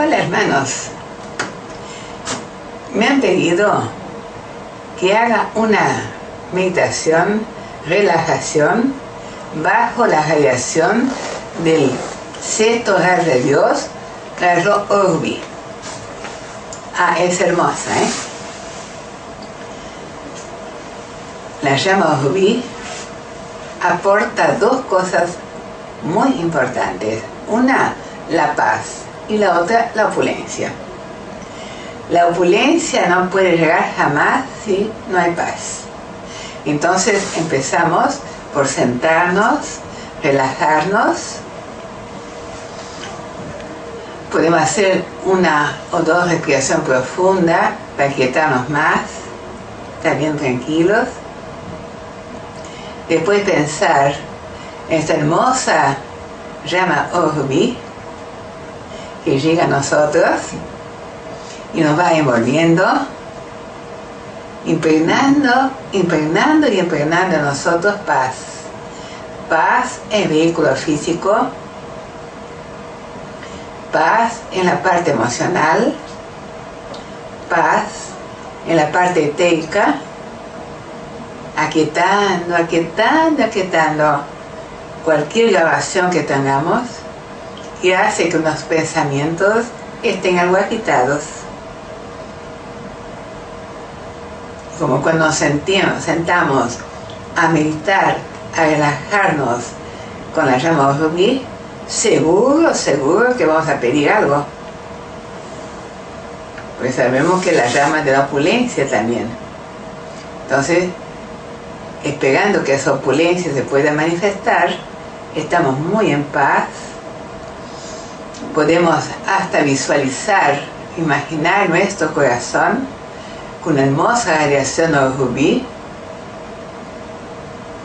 Hola hermanos, me han pedido que haga una meditación, relajación, bajo la radiación del sexto rayo de Dios, rayo Orbi. Ah, es hermosa, ¿eh? La llama Orbi aporta dos cosas muy importantes. Una, la paz y la otra, la opulencia. La opulencia no puede llegar jamás si no hay paz. Entonces empezamos por sentarnos, relajarnos. Podemos hacer una o dos respiración profunda para quietarnos más, estar bien tranquilos. Después pensar en esta hermosa llama Orbi que llega a nosotros y nos va envolviendo, impregnando, impregnando y impregnando a nosotros paz. Paz en vehículo físico, paz en la parte emocional, paz en la parte etérica, aquietando, aquietando, aquietando cualquier grabación que tengamos y hace que los pensamientos estén algo agitados. Como cuando nos sentimos, sentamos a meditar, a relajarnos con la llama rubí, seguro, seguro que vamos a pedir algo. Pues sabemos que la llama de la opulencia también. Entonces, esperando que esa opulencia se pueda manifestar, estamos muy en paz, podemos hasta visualizar, imaginar nuestro corazón con hermosa radiación rubí,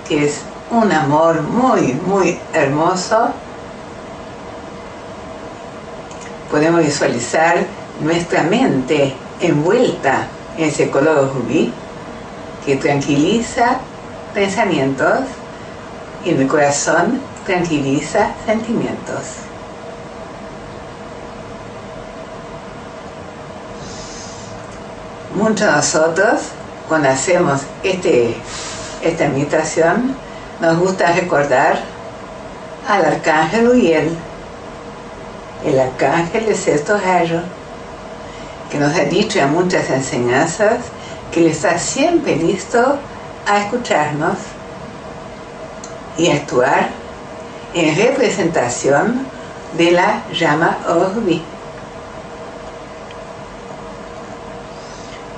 que es un amor muy, muy hermoso. Podemos visualizar nuestra mente envuelta en ese color rubí que tranquiliza pensamientos y en el corazón tranquiliza sentimientos. Muchos de nosotros, cuando hacemos este, esta meditación, nos gusta recordar al arcángel Uriel, el arcángel de sexto rayo, que nos ha dicho en muchas enseñanzas que él está siempre listo a escucharnos y actuar en representación de la llama Orbi.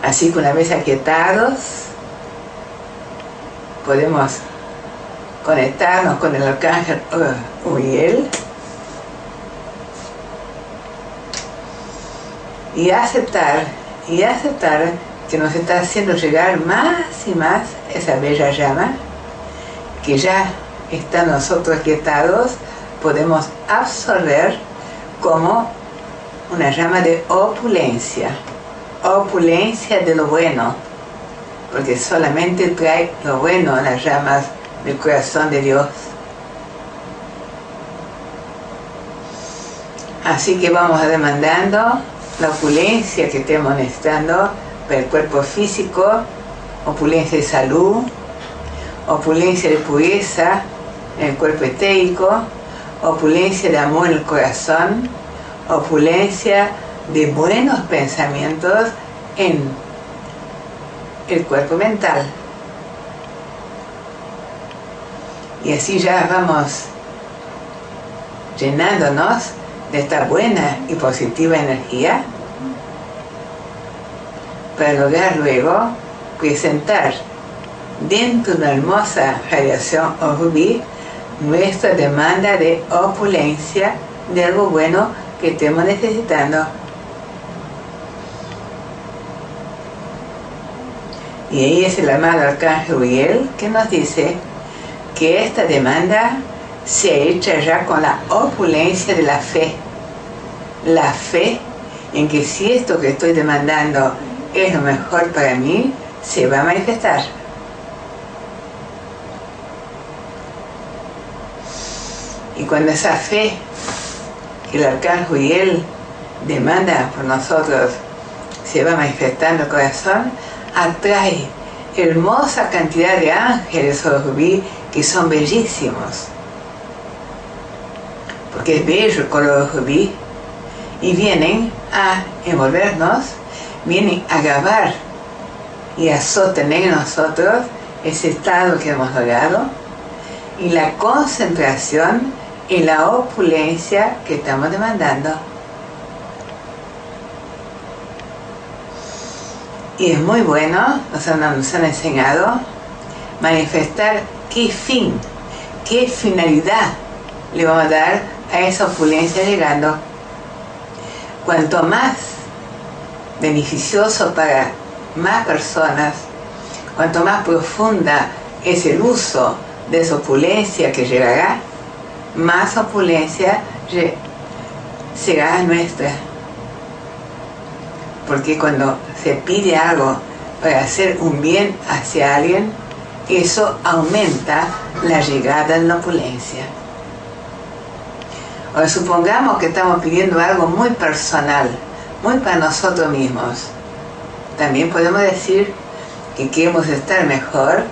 Así que una vez aquietados, podemos conectarnos con el arcángel Uriel. Y aceptar, y aceptar que nos está haciendo llegar más y más esa bella llama que ya está nosotros aquietados, podemos absorber como una llama de opulencia, opulencia de lo bueno, porque solamente trae lo bueno a las llamas del corazón de Dios. Así que vamos a demandando la opulencia que estemos necesitando para el cuerpo físico, opulencia de salud, opulencia de pureza en el cuerpo etérico, opulencia de amor en el corazón, opulencia de buenos pensamientos en el cuerpo mental. Y así ya vamos llenándonos de esta buena y positiva energía para lograr luego presentar dentro de una hermosa radiación o rubí nuestra demanda de opulencia de algo bueno que estemos necesitando. Y ahí es el amado Arcángel Uriel que nos dice que esta demanda se hecha ya con la opulencia de la fe. La fe en que si esto que estoy demandando es lo mejor para mí, se va a manifestar. Y cuando esa fe que el arcángel Uriel demanda por nosotros se va manifestando el corazón, atrae hermosa cantidad de ángeles o rubí que son bellísimos. Porque es bello el color rubí. Y vienen a envolvernos, vienen a grabar y a sostener en nosotros ese estado que hemos logrado y la concentración en la opulencia que estamos demandando. Y es muy bueno, nos han, nos han enseñado, manifestar qué fin, qué finalidad le vamos a dar a esa opulencia llegando. Cuanto más beneficioso para más personas, cuanto más profunda es el uso de esa opulencia que llegará, más opulencia será nuestra. Porque cuando se pide algo para hacer un bien hacia alguien, eso aumenta la llegada de la opulencia. O supongamos que estamos pidiendo algo muy personal, muy para nosotros mismos. También podemos decir que queremos estar mejor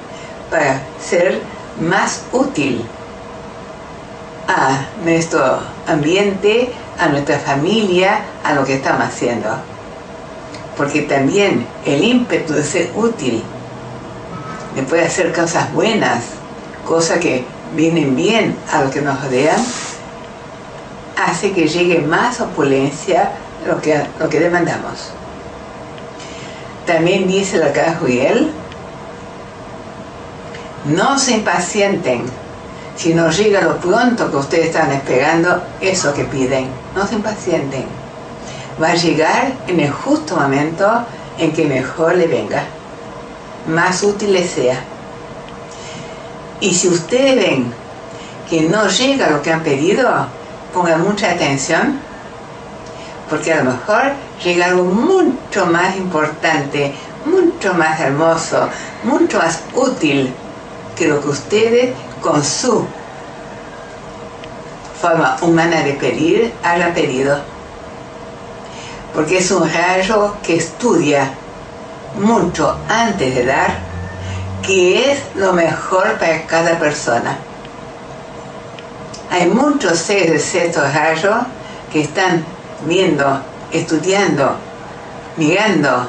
para ser más útil a nuestro ambiente, a nuestra familia, a lo que estamos haciendo. Porque también el ímpetu de ser útil, de poder hacer cosas buenas, cosas que vienen bien a lo que nos rodean, hace que llegue más opulencia lo que, lo que demandamos. También dice la cara Juliel, no se impacienten si no llega lo pronto que ustedes están esperando eso que piden. No se impacienten. Va a llegar en el justo momento en que mejor le venga, más útil le sea. Y si ustedes ven que no llega lo que han pedido, pongan mucha atención, porque a lo mejor llega algo mucho más importante, mucho más hermoso, mucho más útil que lo que ustedes con su forma humana de pedir hayan pedido. Porque es un rayo que estudia mucho antes de dar qué es lo mejor para cada persona. Hay muchos seres de estos rayos que están viendo, estudiando, mirando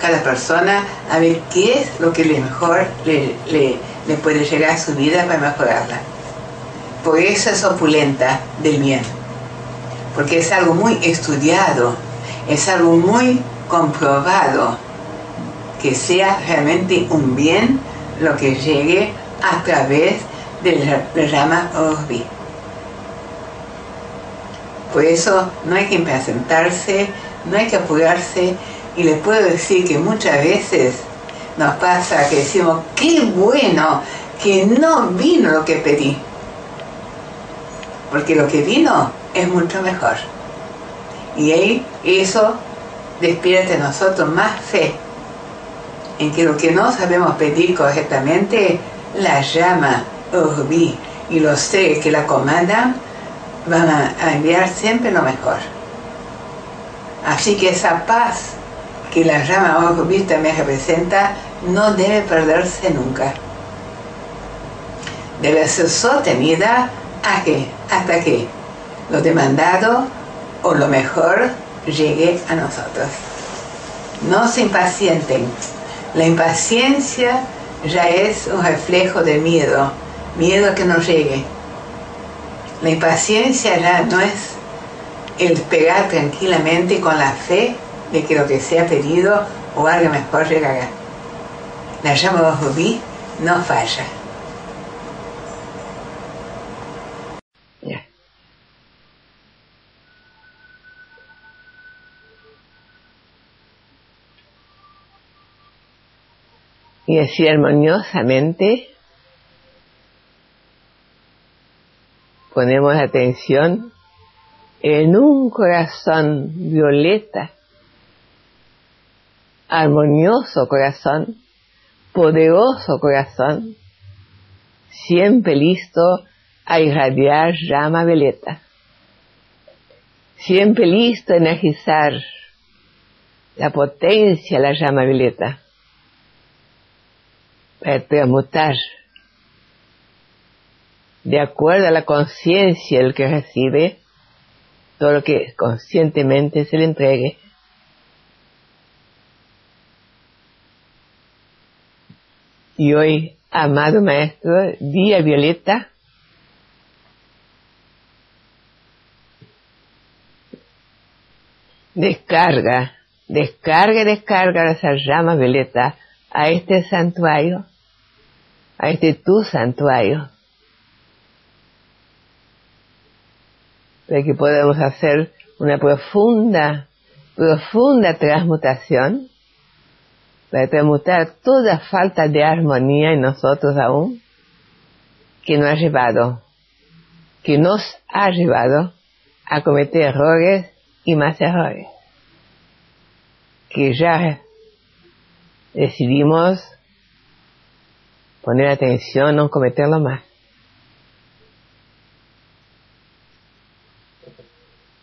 cada persona a ver qué es lo que le mejor le, le puede llegar a su vida para mejorarla. Por eso es opulenta del bien, porque es algo muy estudiado, es algo muy comprobado, que sea realmente un bien lo que llegue a través del rama Orbi. Por eso no hay que impacientarse, no hay que apurarse, y les puedo decir que muchas veces nos pasa que decimos, qué bueno que no vino lo que pedí. Porque lo que vino es mucho mejor. Y ahí eso despierta en nosotros más fe en que lo que no sabemos pedir correctamente, la llama Urbi y los seres que la comandan van a enviar siempre lo mejor. Así que esa paz que la llama Urbi también representa no debe perderse nunca. Debe ser sostenida a que, hasta que lo demandado o lo mejor llegue a nosotros. No se impacienten. La impaciencia ya es un reflejo de miedo, miedo a que no llegue. La impaciencia ya no es el esperar tranquilamente con la fe de que lo que sea pedido o algo mejor llegará la llama rubí no falla. Y así armoniosamente ponemos atención en un corazón violeta, armonioso corazón, poderoso corazón, siempre listo a irradiar llama veleta. siempre listo a energizar la potencia de la llama violeta para transmutar de acuerdo a la conciencia del que recibe todo lo que conscientemente se le entregue. Y hoy, amado maestro, día violeta, descarga, descarga y descarga esa llama violeta a este santuario, a este tu santuario, para que podamos hacer una profunda, profunda transmutación, para transmutar toda falta de armonía en nosotros aún, que nos ha llevado, que nos ha llevado a cometer errores y más errores. Que ya decidimos poner atención, no cometerlo más.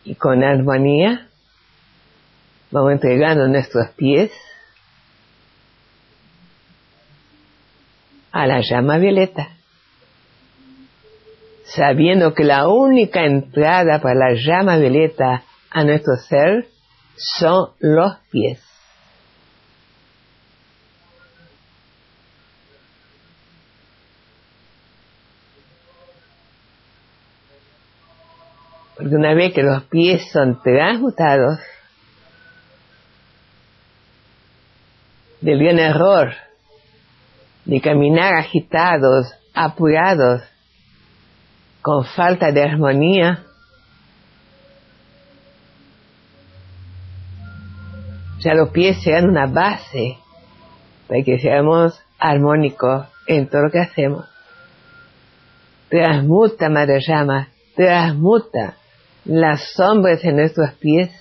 Y con armonía vamos entregando nuestros pies a la llama violeta, sabiendo que la única entrada para la llama violeta a nuestro ser son los pies. Porque una vez que los pies son transmutados del gran error de caminar agitados, apurados, con falta de armonía, ya los pies sean una base para que seamos armónicos en todo lo que hacemos. Transmuta, Madre Llama, transmuta las sombras en nuestros pies.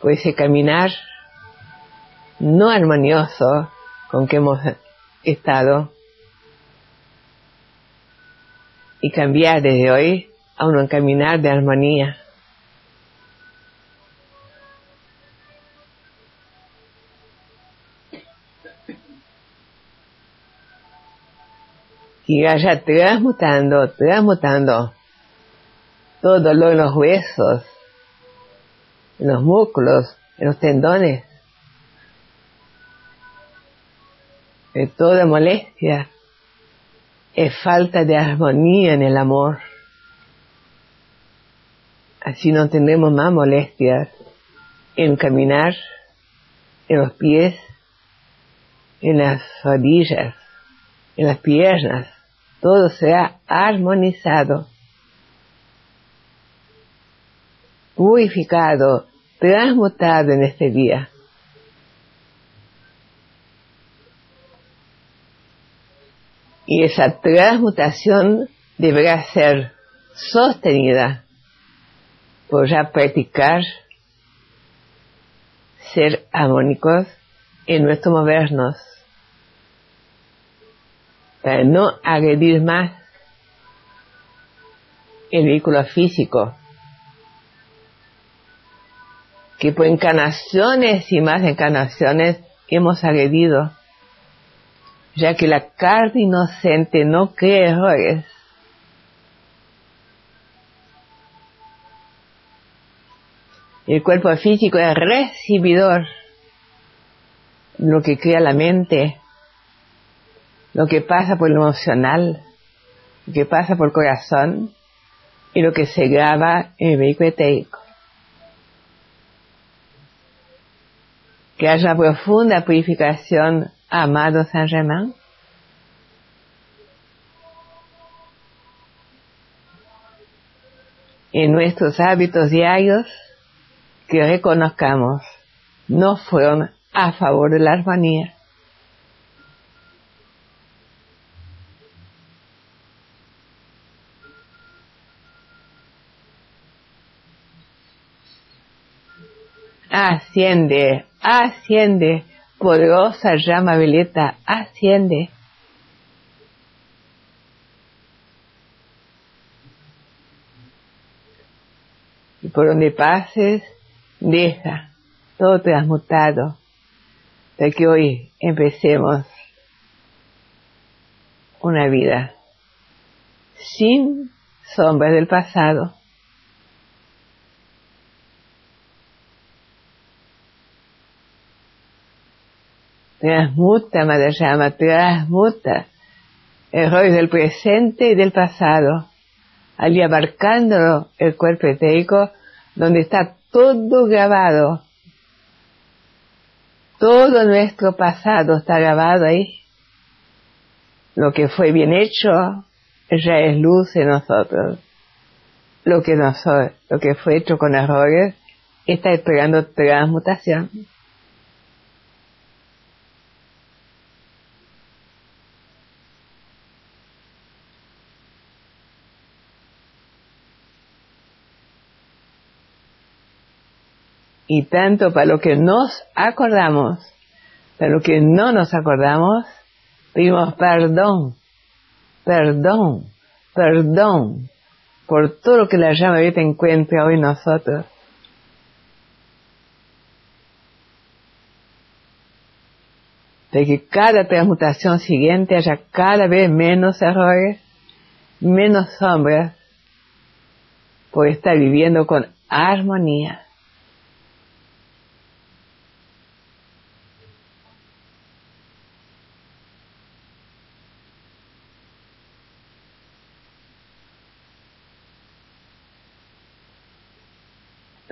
Pues ese caminar no armonioso con que hemos estado y cambiar desde hoy a un caminar de armonía. y vaya transmutando, transmutando todo dolor en los huesos, en los músculos, en los tendones, de toda molestia, es falta de armonía en el amor. Así no tendremos más molestias en caminar, en los pies, en las rodillas, en las piernas, todo sea armonizado, purificado, transmutado en este día. Y esa transmutación deberá ser sostenida por ya practicar ser armónicos en nuestro movernos para no agredir más el vehículo físico, que por encarnaciones y más encarnaciones hemos agredido, ya que la carne inocente no cree errores. El cuerpo físico es recibidor, lo que crea la mente. Lo que pasa por lo emocional, lo que pasa por el corazón. Y lo que se graba en el vehículo etérico. Que haya profunda purificación, amado San Germain. En nuestros hábitos diarios, que reconozcamos, no fueron a favor de la armonía asciende, asciende, poderosa llama violeta, asciende. por donde pases, deja todo transmutado, de que hoy empecemos una vida sin sombras del pasado. Transmuta, Madre transmuta errores del presente y del pasado, allí abarcando el cuerpo etérico, donde está todo grabado. Todo nuestro pasado está grabado ahí. Lo que fue bien hecho ya es luz en nosotros. Lo que, no lo que fue hecho con errores está esperando transmutación. Y tanto para lo que nos acordamos, para lo que no nos acordamos, pedimos perdón, perdón, perdón por todo lo que la llama te encuentre hoy nosotros. De que cada transmutación siguiente haya cada vez menos errores, menos sombras, por estar viviendo con armonía.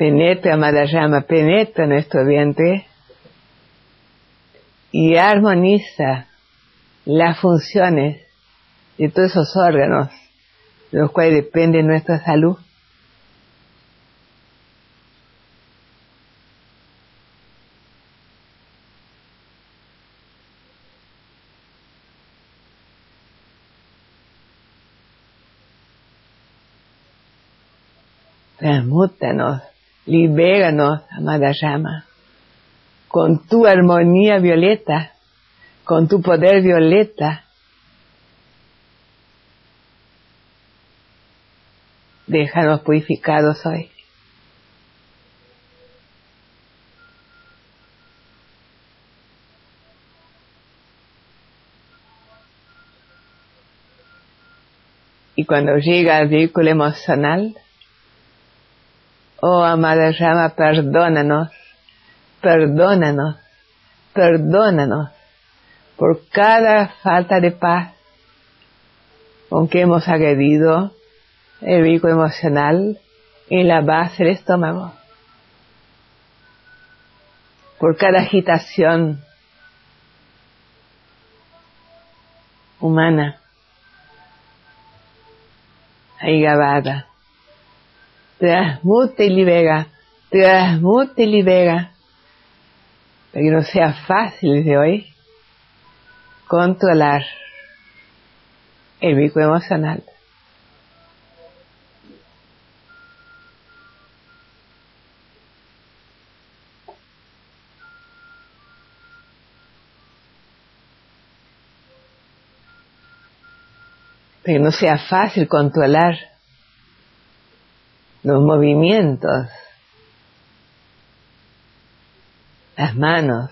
Penetra Madhayama, penetra nuestro vientre y armoniza las funciones de todos esos órganos de los cuales depende nuestra salud. Transmútanos Libéranos, amada llama, con tu armonía violeta, con tu poder violeta. Déjanos purificados hoy. Y cuando llega el vehículo emocional, Oh amada llama, perdónanos, perdónanos, perdónanos por cada falta de paz con que hemos agredido el vehículo emocional en la base del estómago, por cada agitación humana ahí grabada transmute y libera, transmute y libera, para que no sea fácil de hoy controlar el vínculo emocional. Para que no sea fácil controlar los movimientos, las manos,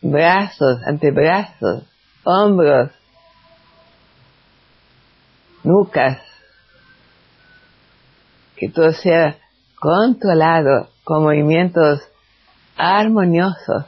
brazos, antebrazos, hombros, nucas, que todo sea controlado con movimientos armoniosos.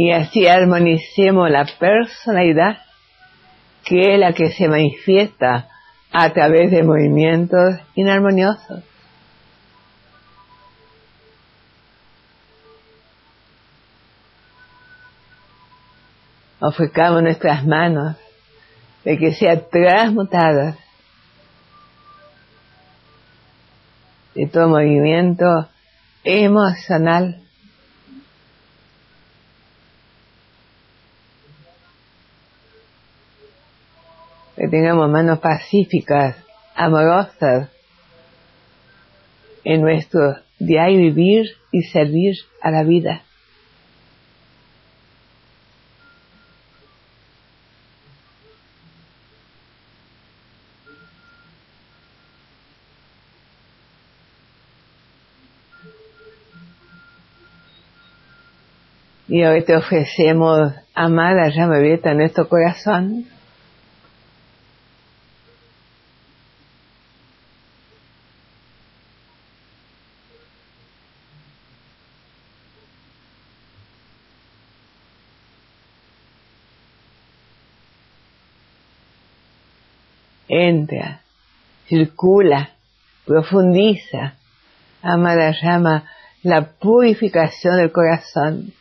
Y así armonicemos la personalidad que es la que se manifiesta a través de movimientos inarmoniosos. Ofrecamos nuestras manos de que sean transmutadas de todo movimiento emocional tengamos manos pacíficas, amorosas en nuestro diario vivir y servir a la vida. Y hoy te ofrecemos amar la llama abierta en nuestro corazón. Entra, circula, profundiza, ama la llama, la purificación del corazón.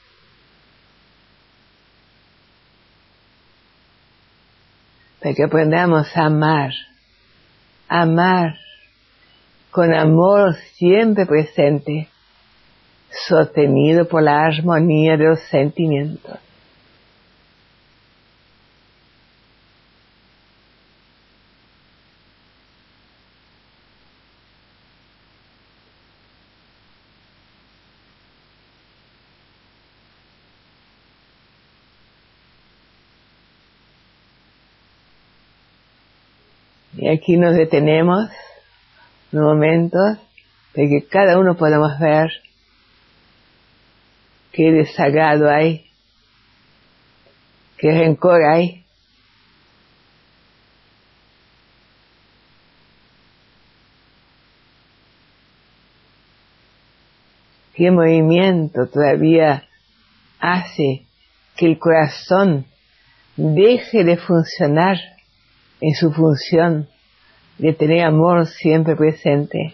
para que aprendamos a amar, amar con amor siempre presente, sostenido por la armonía de los sentimientos. Y aquí nos detenemos un momento de que cada uno podamos ver qué desagrado hay, qué rencor hay. qué movimiento todavía hace que el corazón deje de funcionar en su función de tener amor siempre presente,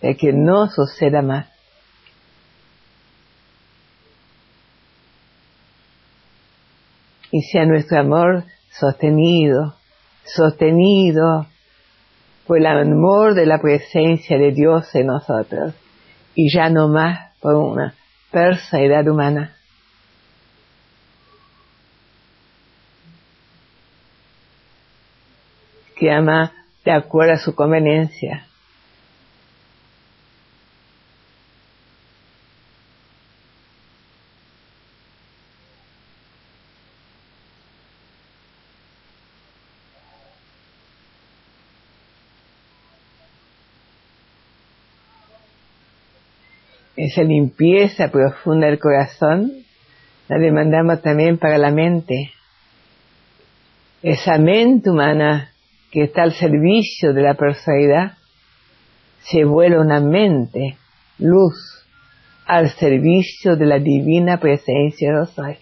de que no suceda más. Y sea nuestro amor sostenido, sostenido por el amor de la presencia de Dios en nosotros y ya no más por una personalidad humana. Que ama de acuerdo a su conveniencia. Esa limpieza profunda del corazón la demandamos también para la mente. Esa mente humana que está al servicio de la personalidad, se vuelve una mente, luz, al servicio de la divina presencia de los hoy.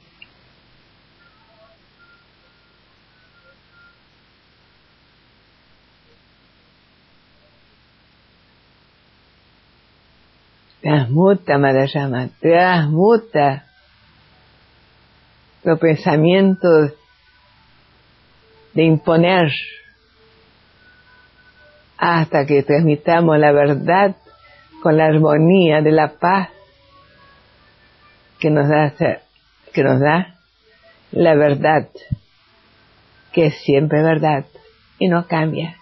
Transmuta, Madayama, transmuta los pensamientos de imponer hasta que transmitamos la verdad con la armonía de la paz que nos da, que nos da la verdad, que es siempre verdad y no cambia,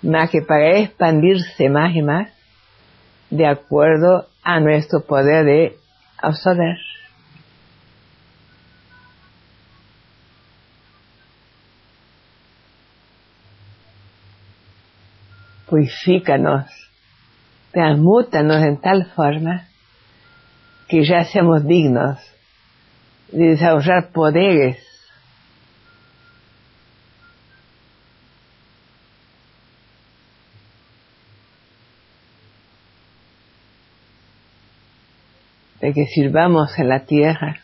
más que para expandirse más y más de acuerdo a nuestro poder de absorber. Purifícanos, transmútanos en tal forma que ya seamos dignos de desarrollar poderes. De que sirvamos en la tierra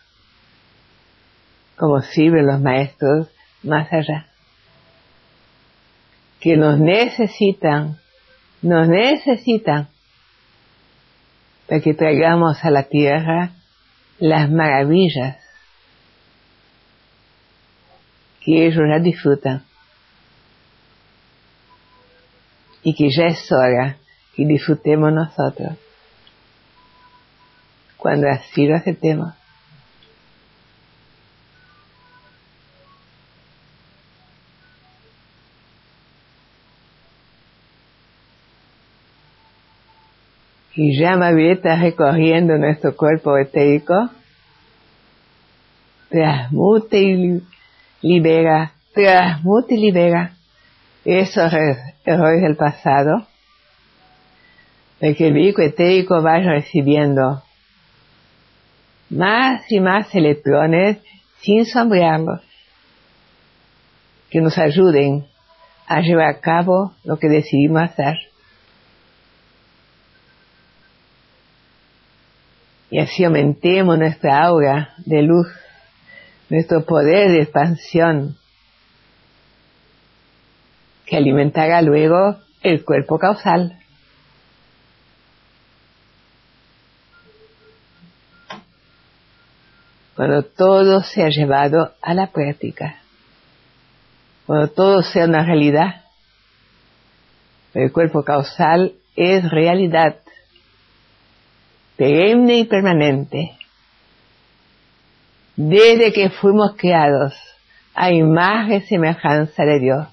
como sirven los maestros más allá que nos necesitan, nos necesitan para que traigamos a la tierra las maravillas que ellos ya disfrutan y que ya es hora que disfrutemos nosotros cuando así lo aceptemos. Y llama violeta recorriendo nuestro cuerpo etérico, transmute y libera, transmute y libera esos errores del pasado, de que el vehículo etérico vaya recibiendo más y más electrones sin sombrearlos, que nos ayuden a llevar a cabo lo que decidimos hacer. Y así aumentemos nuestra aura de luz, nuestro poder de expansión, que alimentará luego el cuerpo causal. Cuando todo sea llevado a la práctica, cuando todo sea una realidad, el cuerpo causal es realidad perenne y permanente. Desde que fuimos creados a imagen y semejanza de Dios.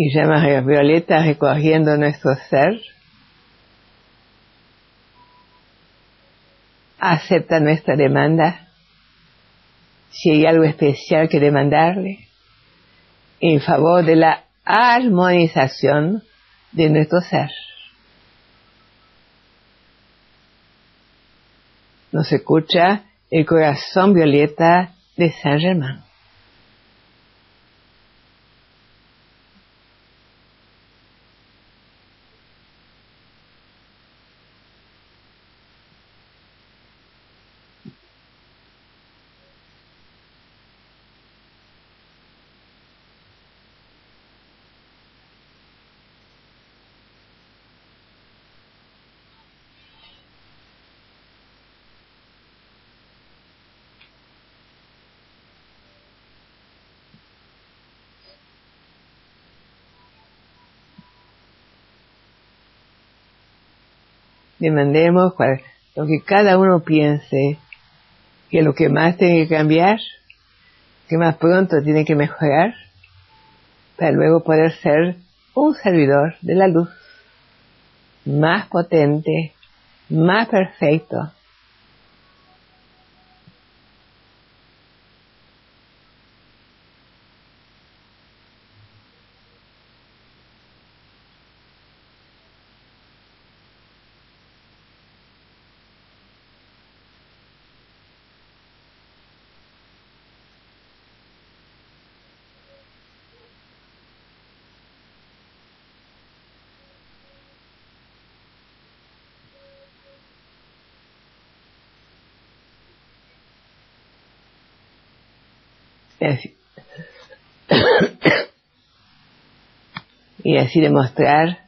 Y llamas violeta recogiendo nuestro ser, acepta nuestra demanda, si hay algo especial que demandarle, en favor de la armonización de nuestro ser. Nos escucha el corazón violeta de Saint Germain. Demandemos lo que cada uno piense que lo que más tiene que cambiar, que más pronto tiene que mejorar, para luego poder ser un servidor de la luz más potente, más perfecto, y así demostrar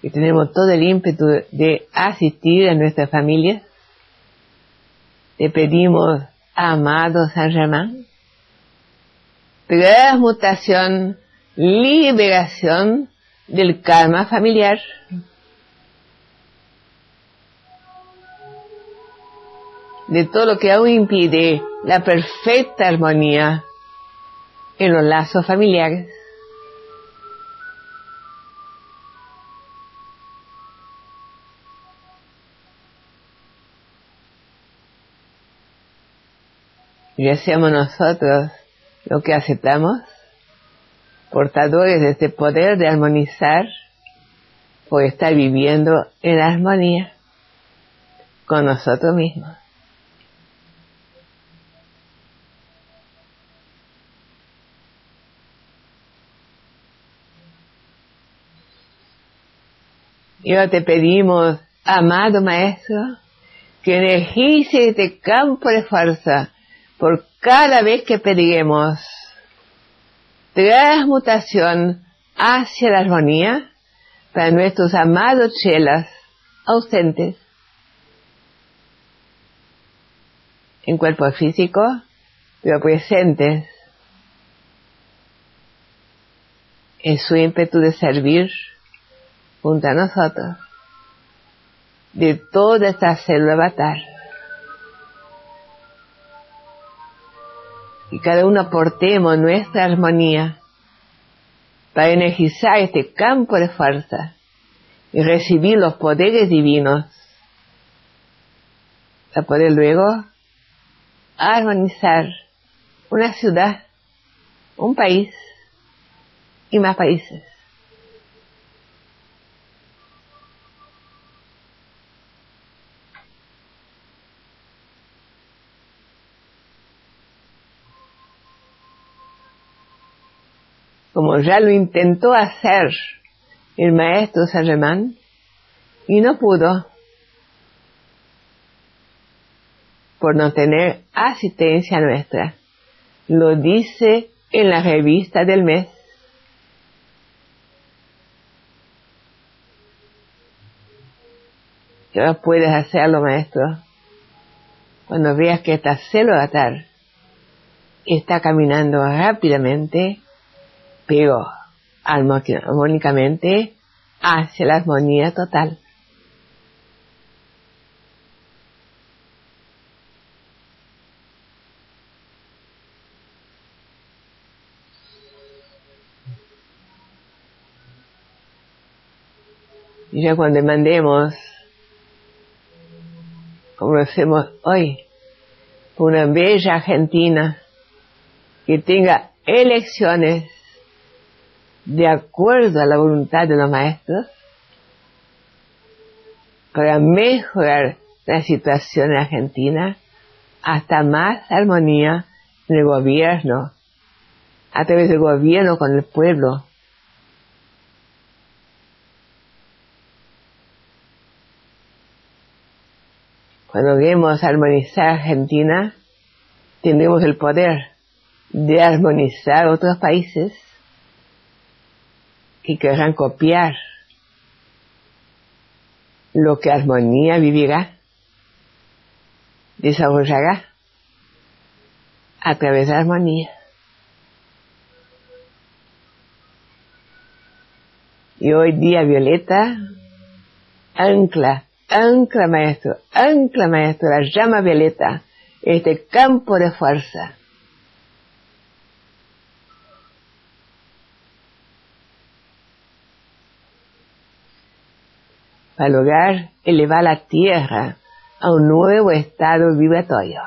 que tenemos todo el ímpetu de asistir a nuestra familia. Te pedimos, amado San Germán, transmutación, liberación del karma familiar. de todo lo que aún impide la perfecta armonía en los lazos familiares. Y hacemos nosotros lo que aceptamos, portadores de este poder de armonizar, por estar viviendo en armonía con nosotros mismos. Y ahora te pedimos, amado Maestro, que energice este campo de fuerza por cada vez que pedimos transmutación hacia la armonía para nuestros amados chelas ausentes en cuerpo físico, pero presentes en su ímpetu de servir junto a nosotros de toda esta célula avatar. Y cada uno aportemos nuestra armonía para energizar este campo de fuerza y recibir los poderes divinos para poder luego armonizar una ciudad, un país y más países. Como ya lo intentó hacer el maestro Saint y no pudo por no tener asistencia nuestra. Lo dice en la revista del mes. ¿Qué puedes hacerlo, maestro? Cuando veas que esta célula está caminando rápidamente, pero armónicamente hacia la armonía total. Y ya cuando mandemos, como lo hacemos hoy, una bella Argentina que tenga elecciones de acuerdo a la voluntad de los maestros para mejorar la situación en Argentina hasta más armonía en el gobierno, a través del gobierno con el pueblo. Cuando vemos armonizar Argentina, tendremos el poder de armonizar otros países y querrán copiar lo que armonía vivirá, desarrollará a través de armonía. Y hoy día Violeta ancla, ancla maestro, ancla maestro, la llama Violeta, este campo de fuerza para lograr elevar la Tierra a un nuevo estado vibratorio.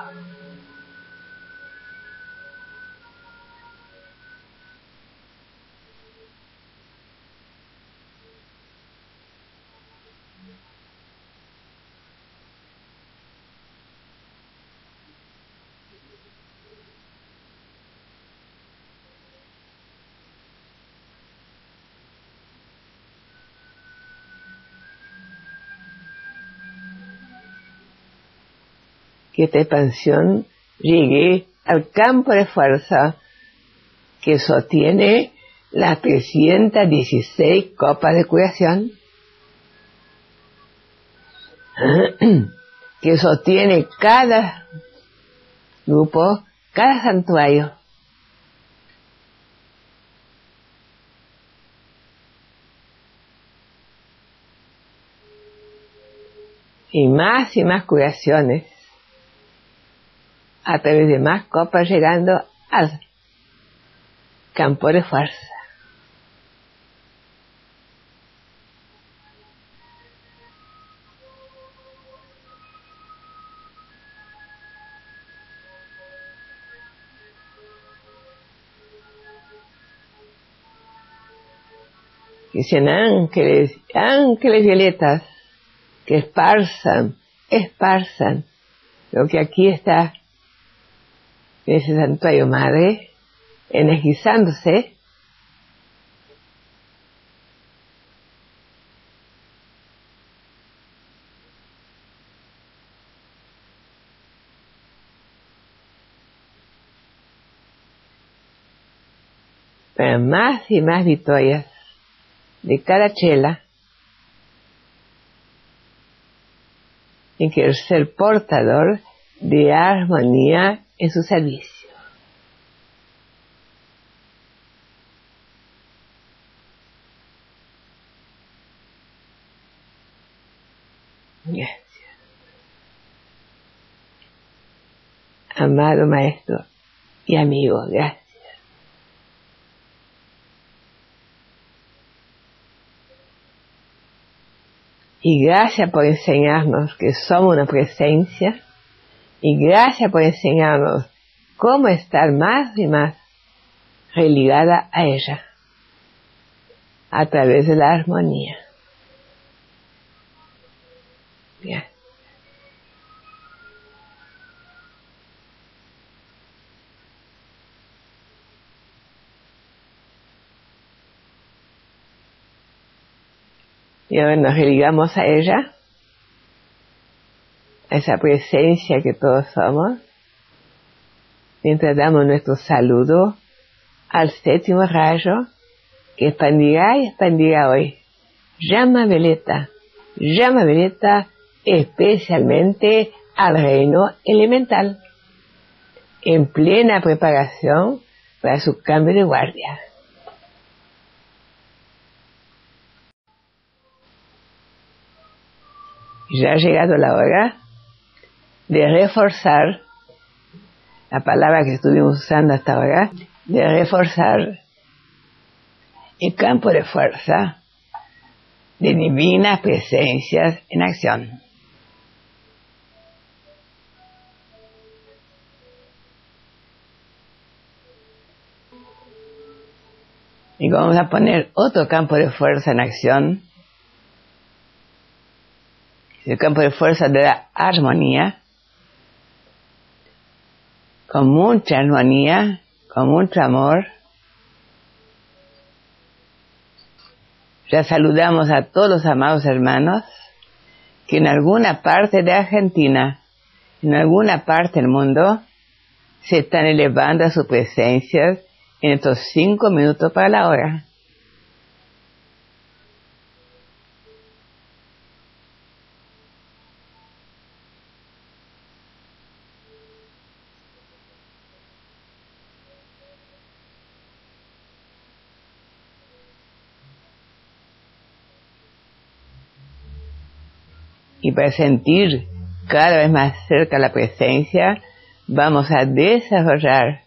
Que esta expansión llegue al campo de fuerza que sostiene las 316 copas de curación, que sostiene cada grupo, cada santuario. Y más y más curaciones a través de más copas llegando al campo de fuerza. sean ángeles, ángeles violetas, que esparzan, esparzan lo que aquí está ese santuario madre, energizándose, para más y más victorias de cada chela en que el ser portador de armonía en su servicio. Gracias. Amado maestro y amigo, gracias. Y gracias por enseñarnos que somos una presencia y gracias por enseñarnos cómo estar más y más religada a ella a través de la armonía. Bien. Y ahora nos religamos a ella, esa presencia que todos somos, mientras damos nuestro saludo al séptimo rayo que expandirá y expandirá hoy. Llama Veleta, llama Veleta especialmente al reino elemental, en plena preparación para su cambio de guardia. ya ha llegado la hora de reforzar la palabra que estuvimos usando hasta ahora, de reforzar el campo de fuerza de divinas presencias en acción. Y vamos a poner otro campo de fuerza en acción el campo de fuerza de la armonía, con mucha armonía, con mucho amor. Ya saludamos a todos los amados hermanos que en alguna parte de Argentina, en alguna parte del mundo, se están elevando a su presencia en estos cinco minutos para la hora. y para sentir cada vez más cerca la presencia, vamos a desarrollar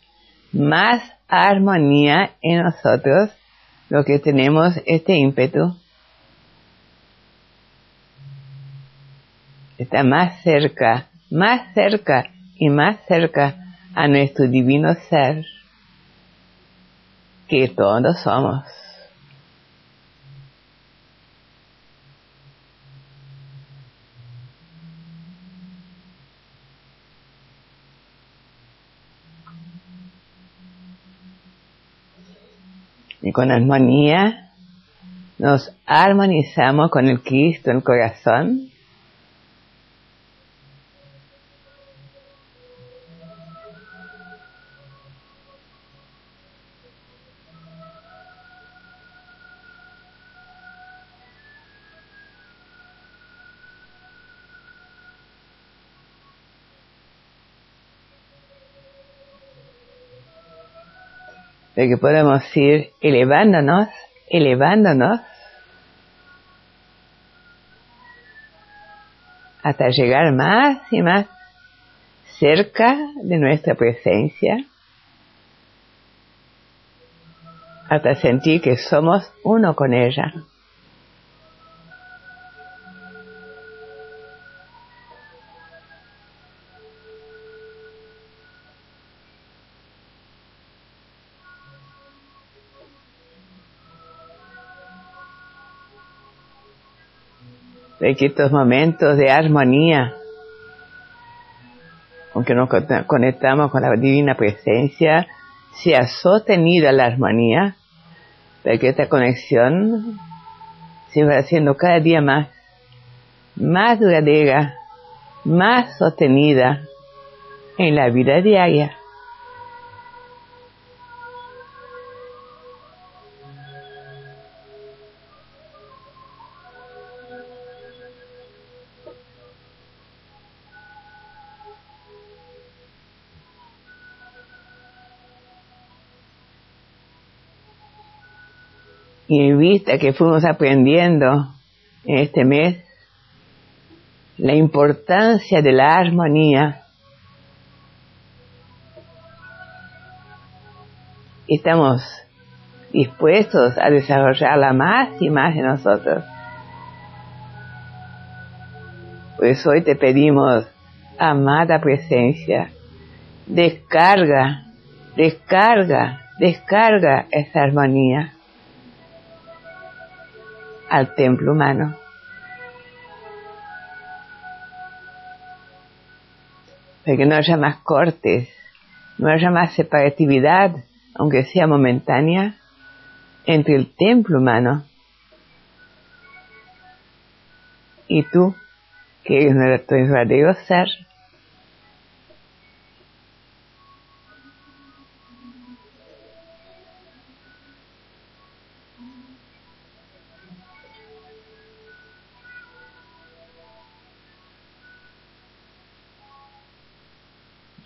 más armonía en nosotros, lo que tenemos este ímpetu. Está más cerca, más cerca y más cerca a nuestro divino ser que todos somos. Y con armonía nos armonizamos con el Cristo en el corazón. De que podemos ir elevándonos, elevándonos, hasta llegar más y más cerca de nuestra presencia, hasta sentir que somos uno con ella. Que estos momentos de armonía, aunque nos conectamos con la divina presencia, sea sostenida la armonía, de que esta conexión se va haciendo cada día más, más duradera, más sostenida en la vida diaria. y en vista que fuimos aprendiendo en este mes, la importancia de la armonía. Estamos dispuestos a desarrollarla más y más en nosotros. Pues hoy te pedimos, amada presencia, descarga, descarga, descarga esa armonía al templo humano. Para que no haya más cortes, no haya más separatividad, aunque sea momentánea, entre el templo humano y tú, que eres nuestro verdadero ser.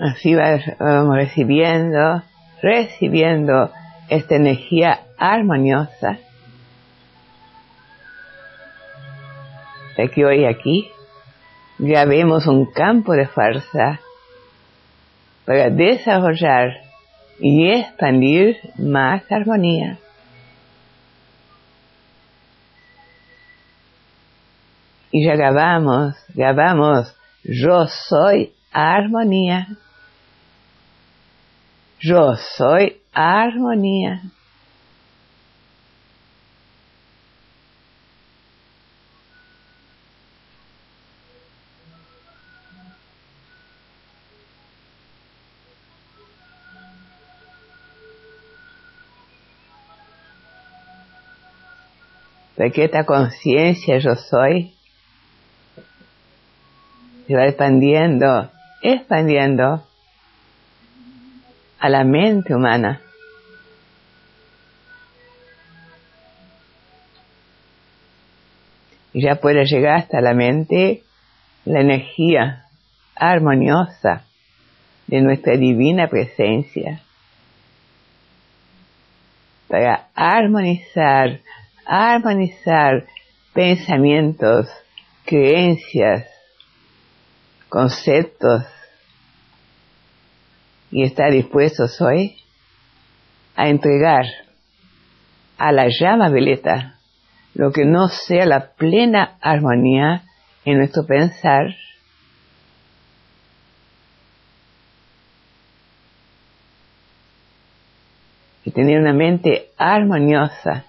Así vamos recibiendo, recibiendo esta energía armoniosa de que hoy aquí ya vemos un campo de fuerza para desarrollar y expandir más armonía. Y ya grabamos, grabamos, yo soy armonía. Yo soy armonía. de que esta conciencia yo soy se va expandiendo, expandiendo a la mente humana. Y ya puede llegar hasta la mente la energía armoniosa de nuestra divina presencia para armonizar, armonizar pensamientos, creencias, conceptos, y está dispuestos hoy a entregar a la llama veleta lo que no sea la plena armonía en nuestro pensar, y tener una mente armoniosa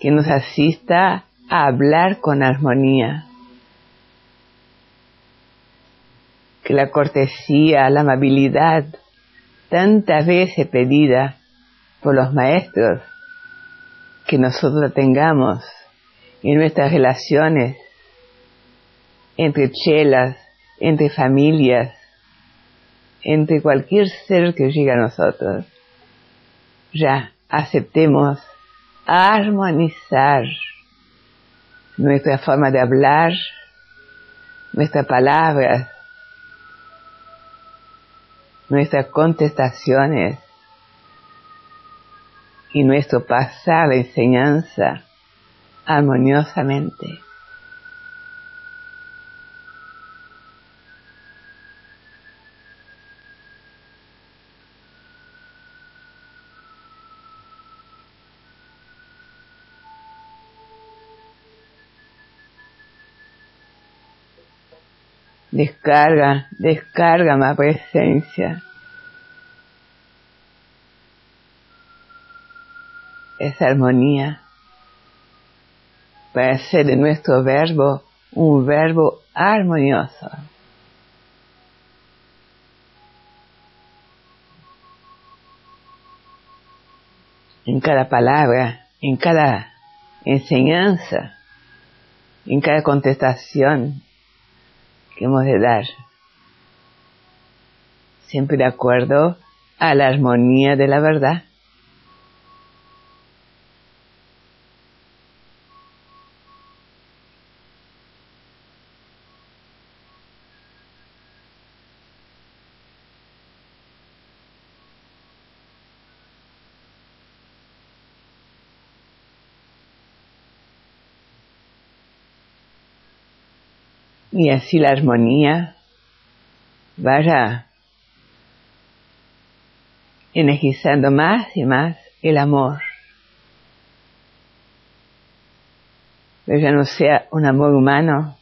que nos asista a hablar con armonía. Que la cortesía, la amabilidad, tantas veces pedida por los maestros, que nosotros tengamos en nuestras relaciones entre chelas, entre familias, entre cualquier ser que llegue a nosotros. Ya aceptemos armonizar nuestra forma de hablar, nuestras palabras, nuestras contestaciones y nuestro pasar la enseñanza armoniosamente. Descarga, descarga más presencia. Esa armonía para hacer de nuestro verbo un verbo armonioso. En cada palabra, en cada enseñanza, en cada contestación, que hemos de dar. Siempre de acuerdo a la armonía de la verdad. Y así la armonía. Vaya energizando más y más el amor. Pero ya no sea un amor humano,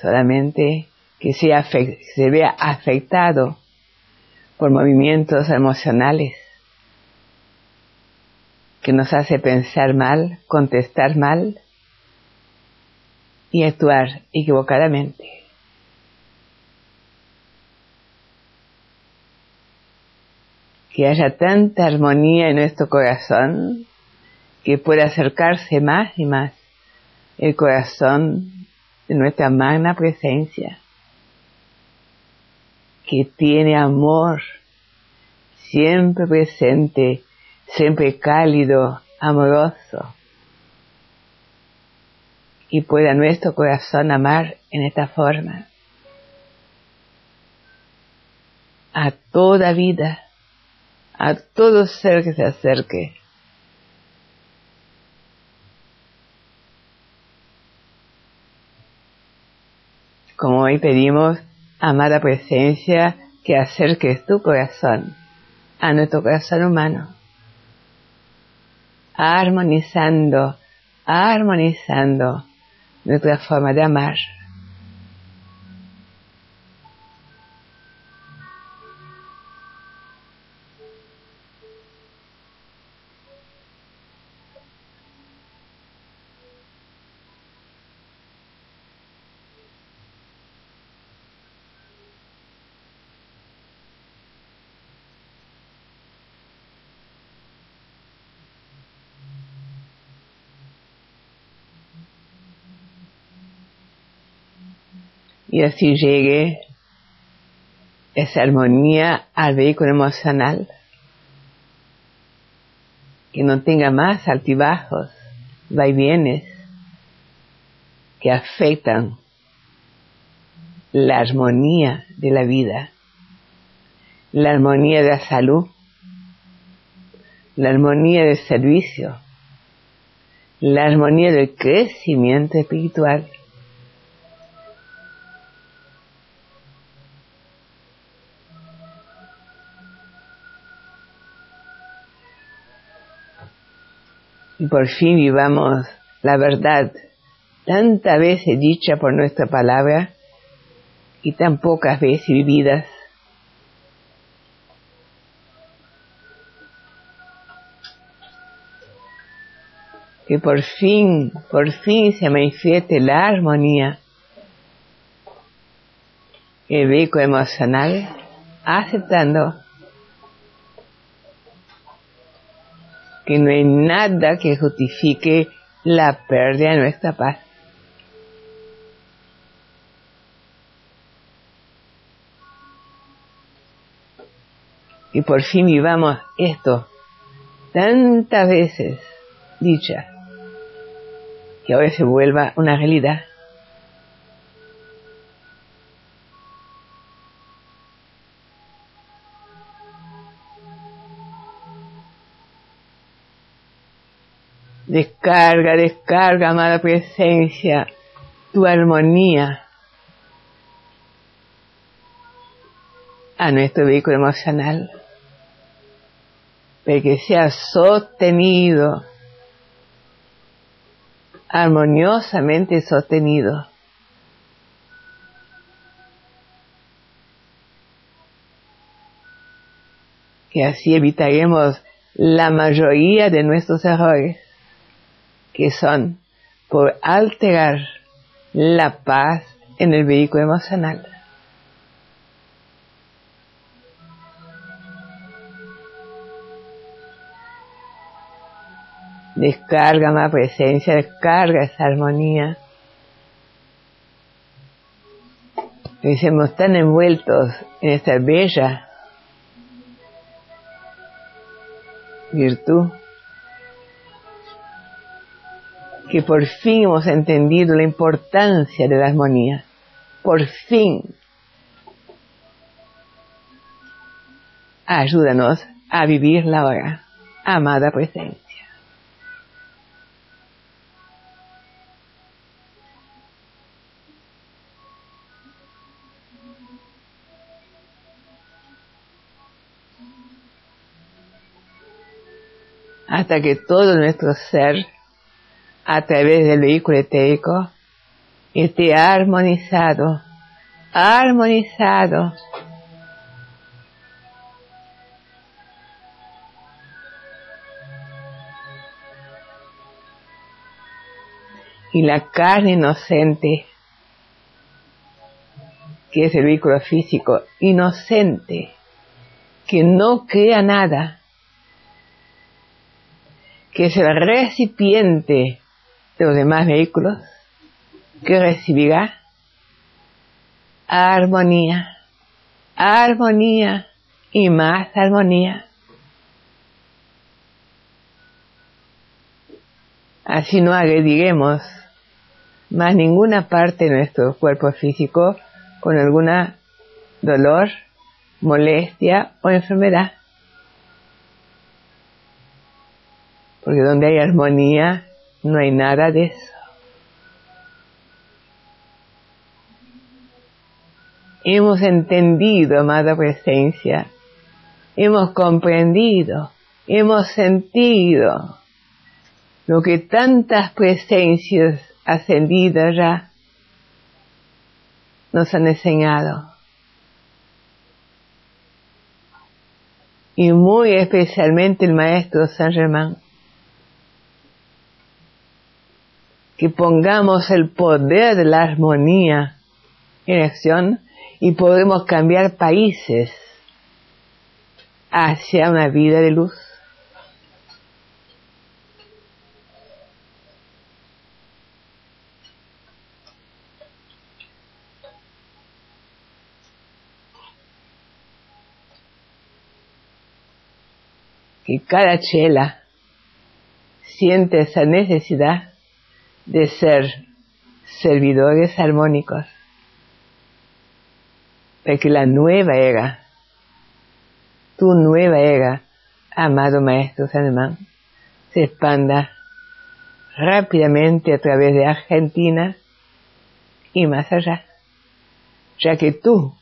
solamente que sea, se vea afectado por movimientos emocionales que nos hace pensar mal, contestar mal y actuar equivocadamente. Que haya tanta armonía en nuestro corazón que pueda acercarse más y más el corazón de nuestra magna presencia, que tiene amor siempre presente, siempre cálido, amoroso, y pueda nuestro corazón amar en esta forma. A toda vida, a todo ser que se acerque. Como hoy pedimos, amada presencia, que acerques tu corazón a nuestro corazón humano, armonizando, armonizando nuestra forma de amar. Y así llegue esa armonía al vehículo emocional, que no tenga más altibajos, vaivienes que afectan la armonía de la vida, la armonía de la salud, la armonía del servicio, la armonía del crecimiento espiritual. Y por fin vivamos la verdad tantas veces dicha por nuestra palabra y tan pocas veces vividas. Que por fin, por fin se manifieste la armonía, el vehículo emocional, aceptando que no hay nada que justifique la pérdida de nuestra paz. Y por fin vivamos esto tantas veces dicha que ahora se vuelva una realidad. Descarga, descarga, amada presencia, tu armonía a nuestro vehículo emocional, para que sea sostenido, armoniosamente sostenido. Que así evitaremos la mayoría de nuestros errores que son por alterar la paz en el vehículo emocional. Descarga más presencia, descarga esa armonía. Estamos tan envueltos en esta bella virtud que por fin hemos entendido la importancia de la armonía. Por fin. Ayúdanos a vivir la hora, amada presencia. hasta que todo nuestro ser a través del vehículo etérico, esté armonizado, armonizado. Y la carne inocente, que es el vehículo físico, inocente, que no crea nada, que es el recipiente de los demás vehículos, que recibirá armonía, armonía y más armonía. Así no agrediremos más ninguna parte de nuestro cuerpo físico con alguna dolor, molestia o enfermedad. Porque donde hay armonía no hay nada de eso. hemos entendido, amada presencia, hemos comprendido, hemos sentido lo que tantas presencias ascendidas ya nos han enseñado. Y muy especialmente el maestro San Germán. Que pongamos el poder de la armonía en acción y podemos cambiar países hacia una vida de luz. Que cada chela siente esa necesidad de ser servidores armónicos. De que la nueva era, tu nueva era, amado Maestro Sanemán, se expanda rápidamente a través de Argentina y más allá, ya que tú,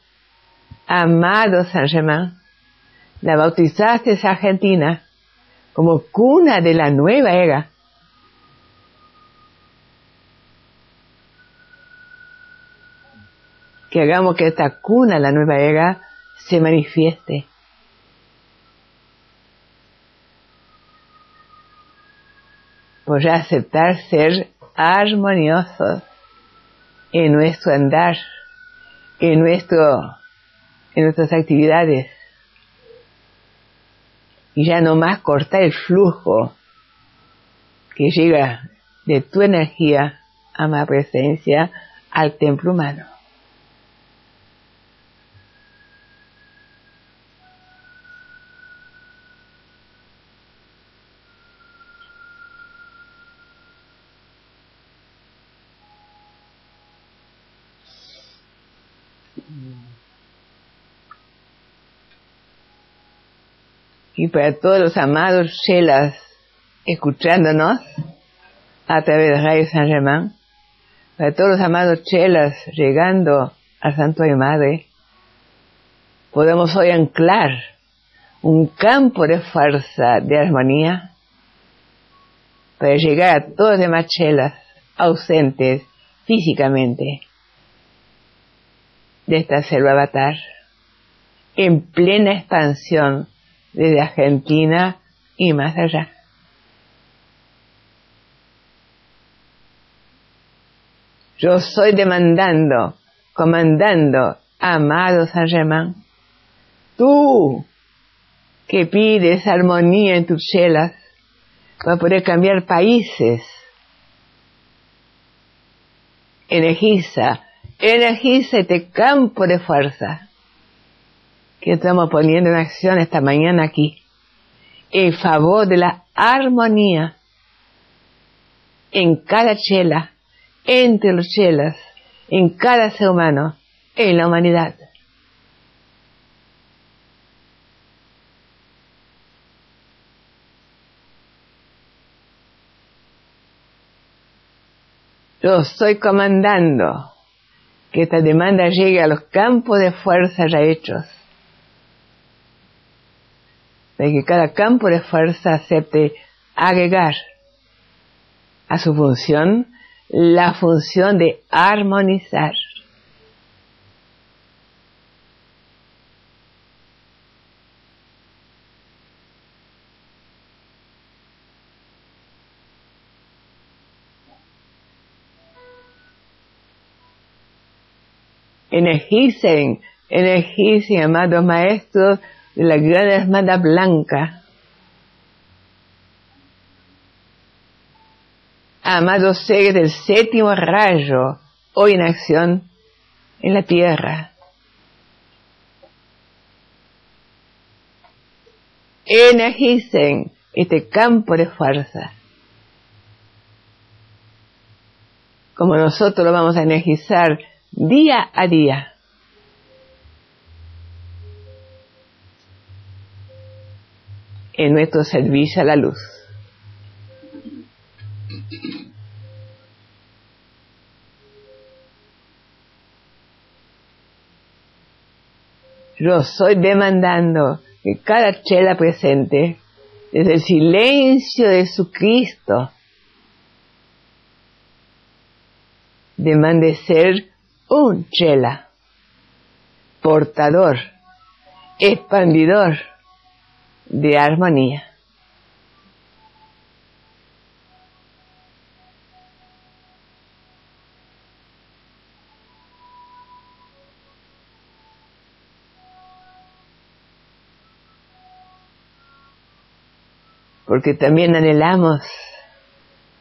amado San Germán, la bautizaste Argentina como cuna de la nueva era que hagamos que esta cuna, la nueva era, se manifieste. Por aceptar ser armoniosos en nuestro andar, en nuestro, en nuestras actividades. Y ya no más cortar el flujo que llega de tu energía, a mi presencia, al templo humano. Para todos los amados chelas escuchándonos a través de Radio San Germán, para todos los amados chelas llegando al Santuario Madre, podemos hoy anclar un campo de fuerza, de armonía, para llegar a todos los demás chelas ausentes físicamente de esta selva avatar, en plena expansión desde Argentina y más allá. Yo estoy demandando, comandando, amado San Germán, tú que pides armonía en tus chelas para poder cambiar países, energiza, energiza este campo de fuerza que estamos poniendo en acción esta mañana aquí, en favor de la armonía en cada chela, entre los chelas, en cada ser humano, en la humanidad. Yo estoy comandando que esta demanda llegue a los campos de fuerza ya hechos de que cada campo de fuerza acepte agregar a su función la función de armonizar. energicen, energicen, amados maestros de la gran hermana blanca. Amados seres del séptimo rayo, hoy en acción en la tierra. Energicen este campo de fuerza. Como nosotros lo vamos a energizar día a día. En nuestro servicio a la luz. Yo soy demandando que cada chela presente, desde el silencio de su Cristo, demande ser un chela, portador, expandidor de armonía. Porque también anhelamos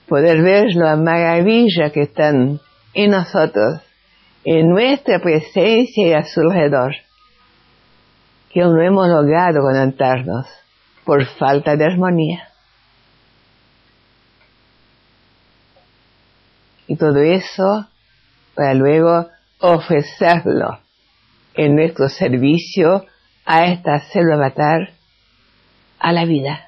poder ver la maravilla que están en nosotros en nuestra presencia y a su alrededor, que aún no hemos logrado conectarnos por falta de armonía. Y todo eso para luego ofrecerlo en nuestro servicio a esta selva avatar, a la vida.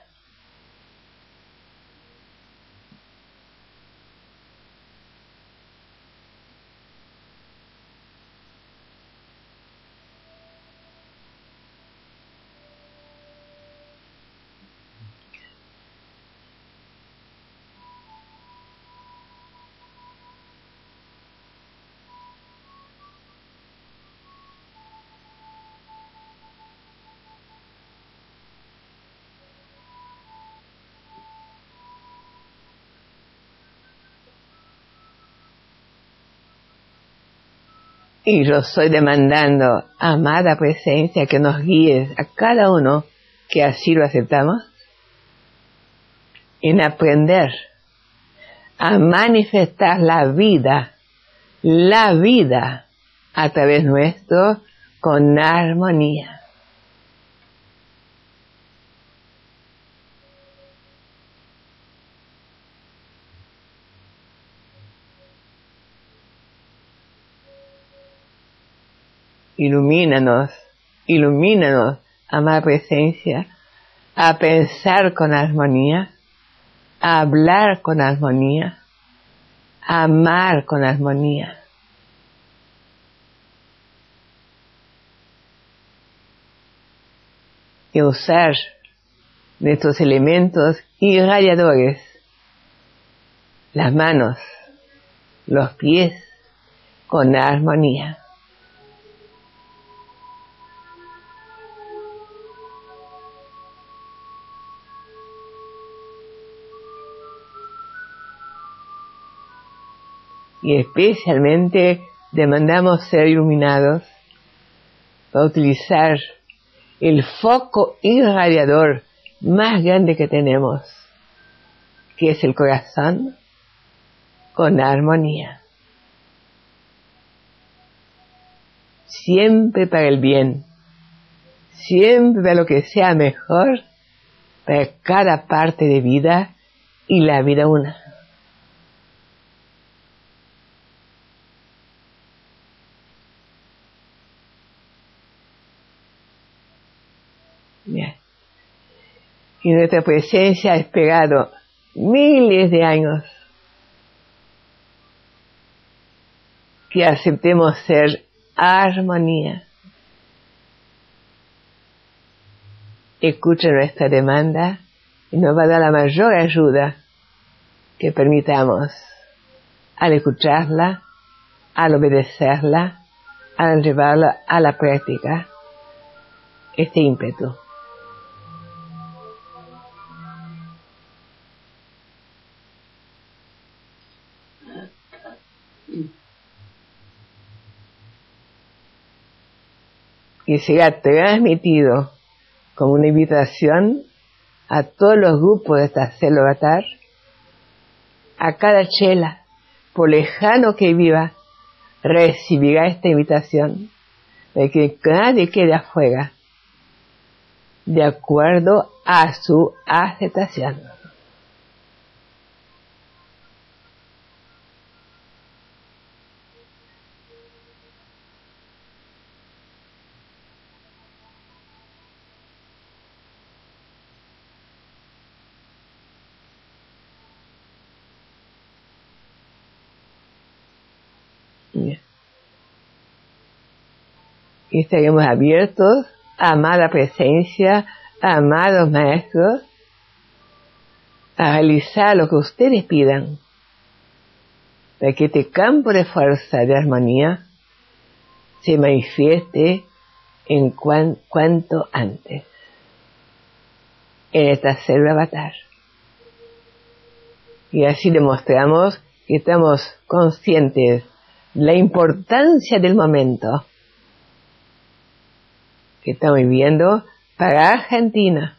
Y yo estoy demandando, amada presencia, que nos guíes a cada uno que así lo aceptamos, en aprender a manifestar la vida, la vida a través nuestro con armonía. Ilumínanos, ilumínanos, amada presencia, a pensar con armonía, a hablar con armonía, a amar con armonía. Y usar nuestros elementos irradiadores, las manos, los pies, con armonía. Y especialmente demandamos ser iluminados para utilizar el foco irradiador más grande que tenemos, que es el corazón, con armonía. Siempre para el bien, siempre para lo que sea mejor para cada parte de vida y la vida una. Y nuestra presencia ha esperado miles de años que aceptemos ser armonía. Escucha nuestra demanda y nos va a dar la mayor ayuda que permitamos al escucharla, al obedecerla, al llevarla a la práctica, este ímpetu. Y será transmitido como una invitación a todos los grupos de esta célula a cada chela, por lejano que viva, recibirá esta invitación de que nadie quede afuera, de acuerdo a su aceptación. Estaremos abiertos a amar la presencia, a amar a los maestros, a realizar lo que ustedes pidan, para que este campo de fuerza, de armonía, se manifieste en cuanto antes. En esta selva avatar. Y así demostramos que estamos conscientes de la importancia del momento que estamos viviendo para Argentina,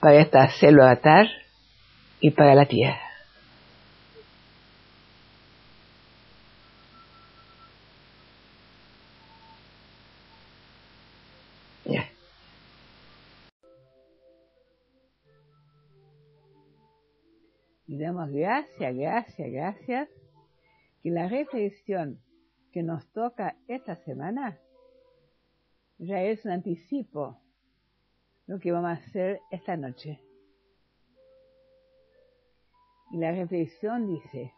para esta selva atar y para la tierra. Y damos gracias, gracias, gracias, que la reflexión que nos toca esta semana ya es un anticipo lo que vamos a hacer esta noche. Y la reflexión dice,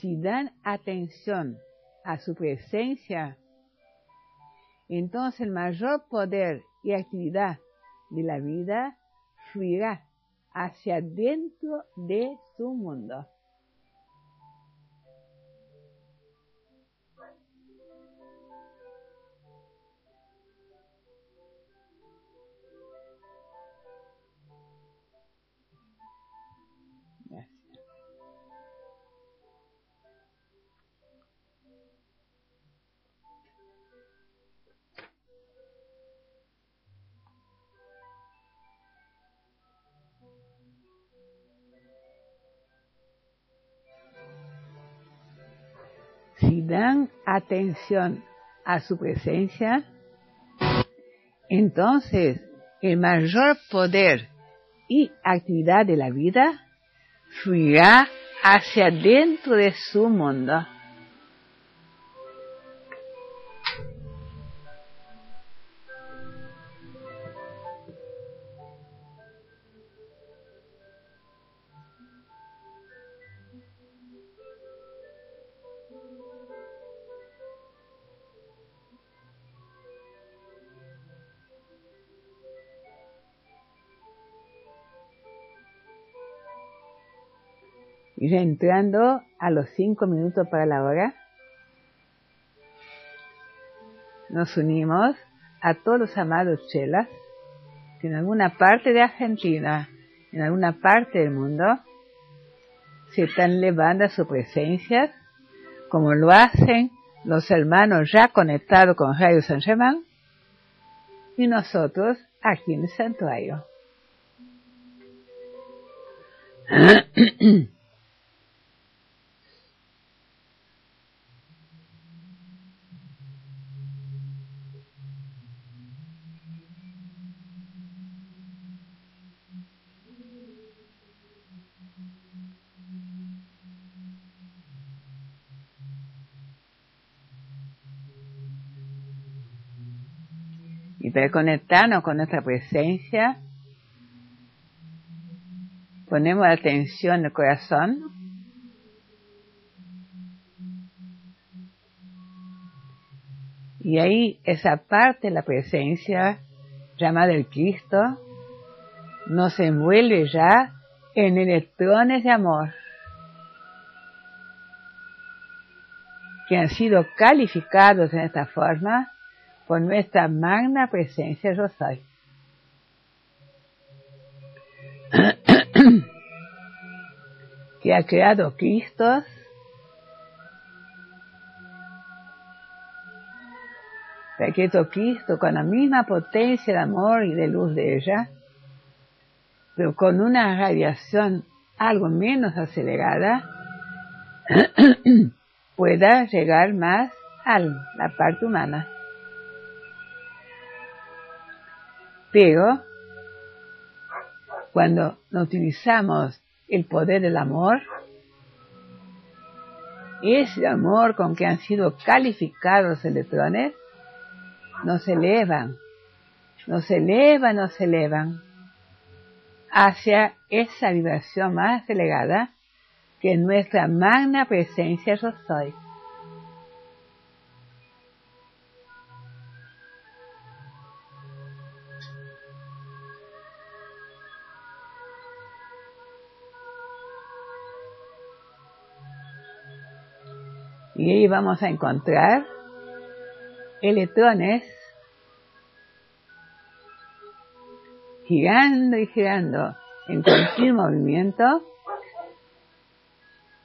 si dan atención a su presencia, entonces el mayor poder y actividad de la vida fluirá hacia dentro de su mundo. Dan atención a su presencia, entonces el mayor poder y actividad de la vida fluirá hacia dentro de su mundo. Y entrando a los cinco minutos para la hora, nos unimos a todos los amados chelas que en alguna parte de Argentina, en alguna parte del mundo, se están levando a su presencia, como lo hacen los hermanos ya conectados con Radio San Germán y nosotros aquí en el santuario. para conectarnos con nuestra presencia, ponemos atención en el corazón. Y ahí esa parte de la presencia llamada el Cristo nos envuelve ya en electrones de amor que han sido calificados en esta forma por nuestra magna presencia soy. que ha creado Cristos Paqueto Cristo con la misma potencia de amor y de luz de ella, pero con una radiación algo menos acelerada, pueda llegar más a la parte humana. Pero cuando no utilizamos el poder del amor, ese amor con que han sido calificados los electrones, nos elevan, nos elevan, nos elevan hacia esa vibración más elevada que nuestra magna presencia yo soy. Y ahí vamos a encontrar electrones girando y girando en continuo movimiento,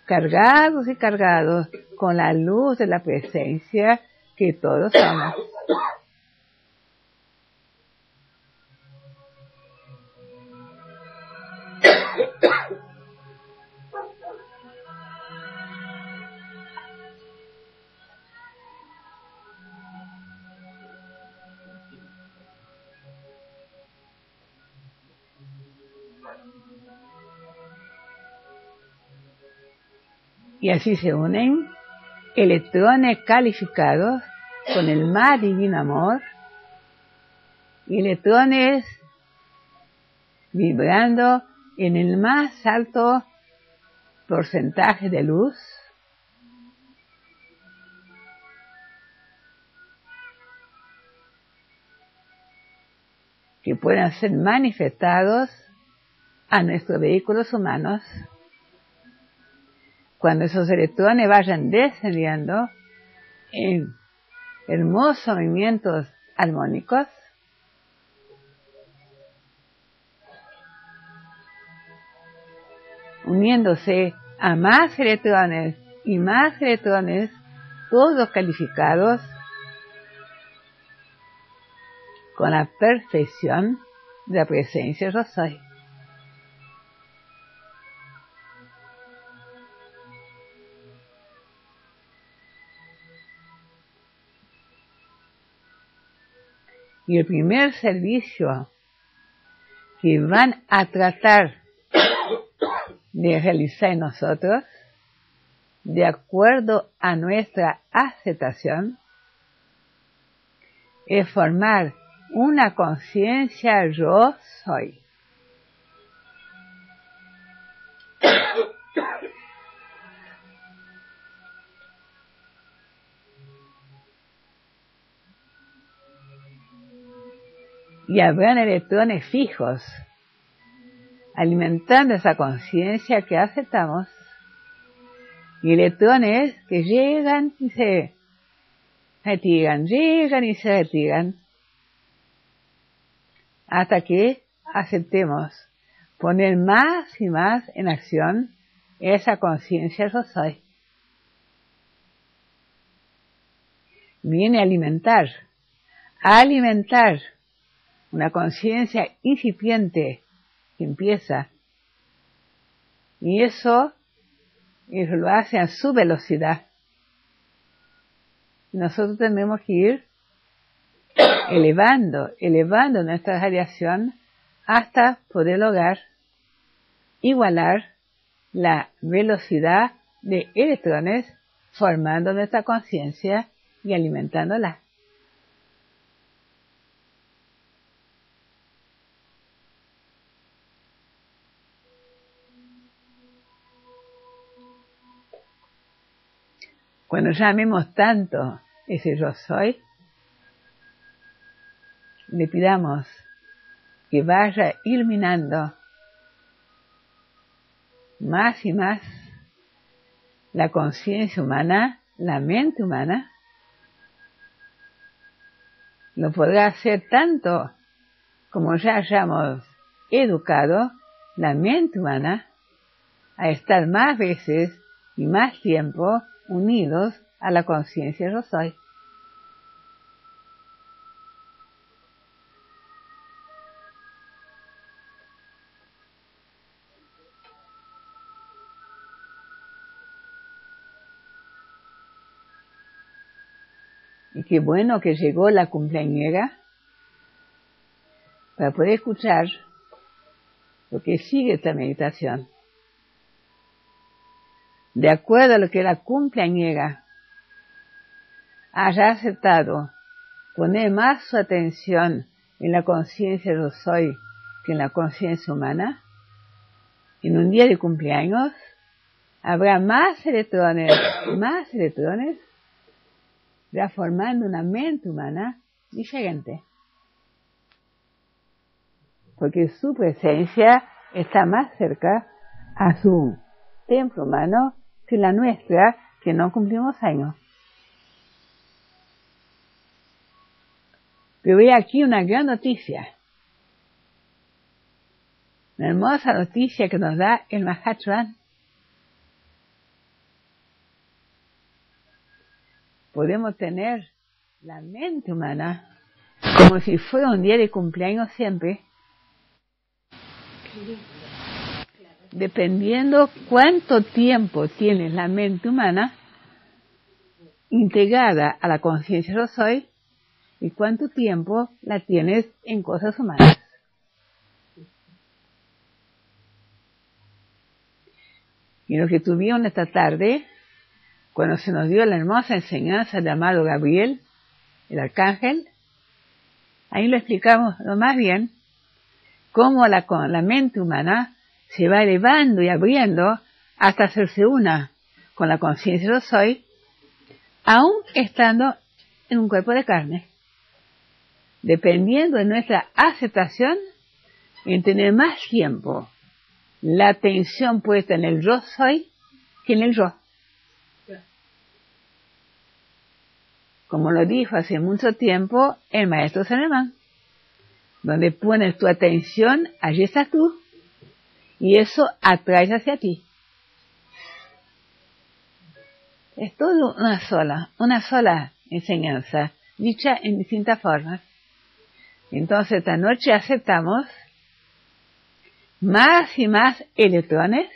cargados y cargados con la luz de la presencia que todos somos. Y así se unen electrones calificados con el más divino amor y electrones vibrando en el más alto porcentaje de luz. Que puedan ser manifestados a nuestros vehículos humanos cuando esos electrones vayan descendiendo en hermosos movimientos armónicos, uniéndose a más electrones y más electrones, todos calificados con la perfección de la presencia yo soy. Y el primer servicio que van a tratar de realizar nosotros, de acuerdo a nuestra aceptación, es formar una conciencia yo soy. Y habrán electrones fijos, alimentando esa conciencia que aceptamos, y electrones que llegan y se retiran, llegan y se retiran, hasta que aceptemos poner más y más en acción esa conciencia yo soy. Viene a alimentar, a alimentar una conciencia incipiente que empieza. Y eso, lo hace a su velocidad. Nosotros tenemos que ir elevando, elevando nuestra radiación hasta poder lograr igualar la velocidad de electrones formando nuestra conciencia y alimentándola. Cuando llamemos tanto ese yo soy, le pidamos que vaya iluminando más y más la conciencia humana, la mente humana, lo podrá hacer tanto como ya hayamos educado la mente humana a estar más veces y más tiempo unidos a la conciencia yo soy. Y qué bueno que llegó la cumpleañera para poder escuchar lo que sigue esta meditación. De acuerdo a lo que la cumpleañera haya aceptado poner más su atención en la conciencia yo soy que en la conciencia humana, en un día de cumpleaños habrá más electrones, más electrones ya formando una mente humana diferente. Porque su presencia está más cerca a su templo humano la nuestra, que no cumplimos años. Pero aquí una gran noticia. Una hermosa noticia que nos da el Mahatran. podemos tener la mente humana como si fuera un día de cumpleaños siempre, dependiendo cuánto tiempo tiene la mente humana integrada a la conciencia yo soy y cuánto tiempo la tienes en cosas humanas. Y lo que tuvieron esta tarde cuando se nos dio la hermosa enseñanza del amado Gabriel, el arcángel, ahí lo explicamos lo más bien, cómo la, la mente humana se va elevando y abriendo hasta hacerse una con la conciencia yo soy, aún estando en un cuerpo de carne, dependiendo de nuestra aceptación en tener más tiempo la atención puesta en el yo soy que en el yo. como lo dijo hace mucho tiempo el maestro Sanemán. Donde pones tu atención, allí estás tú. Y eso atrae hacia ti. Es todo una sola, una sola enseñanza, dicha en distintas formas. Entonces esta noche aceptamos más y más electrones,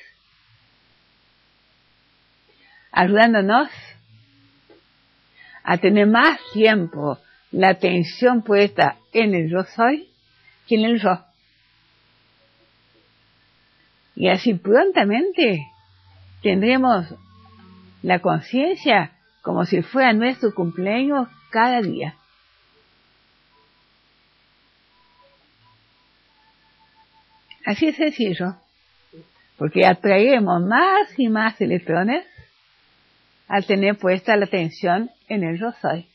ayudándonos a tener más tiempo la atención puesta en el yo soy que en el yo. Y así prontamente tendremos la conciencia como si fuera nuestro cumpleaños cada día. Así es sencillo, porque atraemos más y más electrones al tener puesta la atención en el yo soy.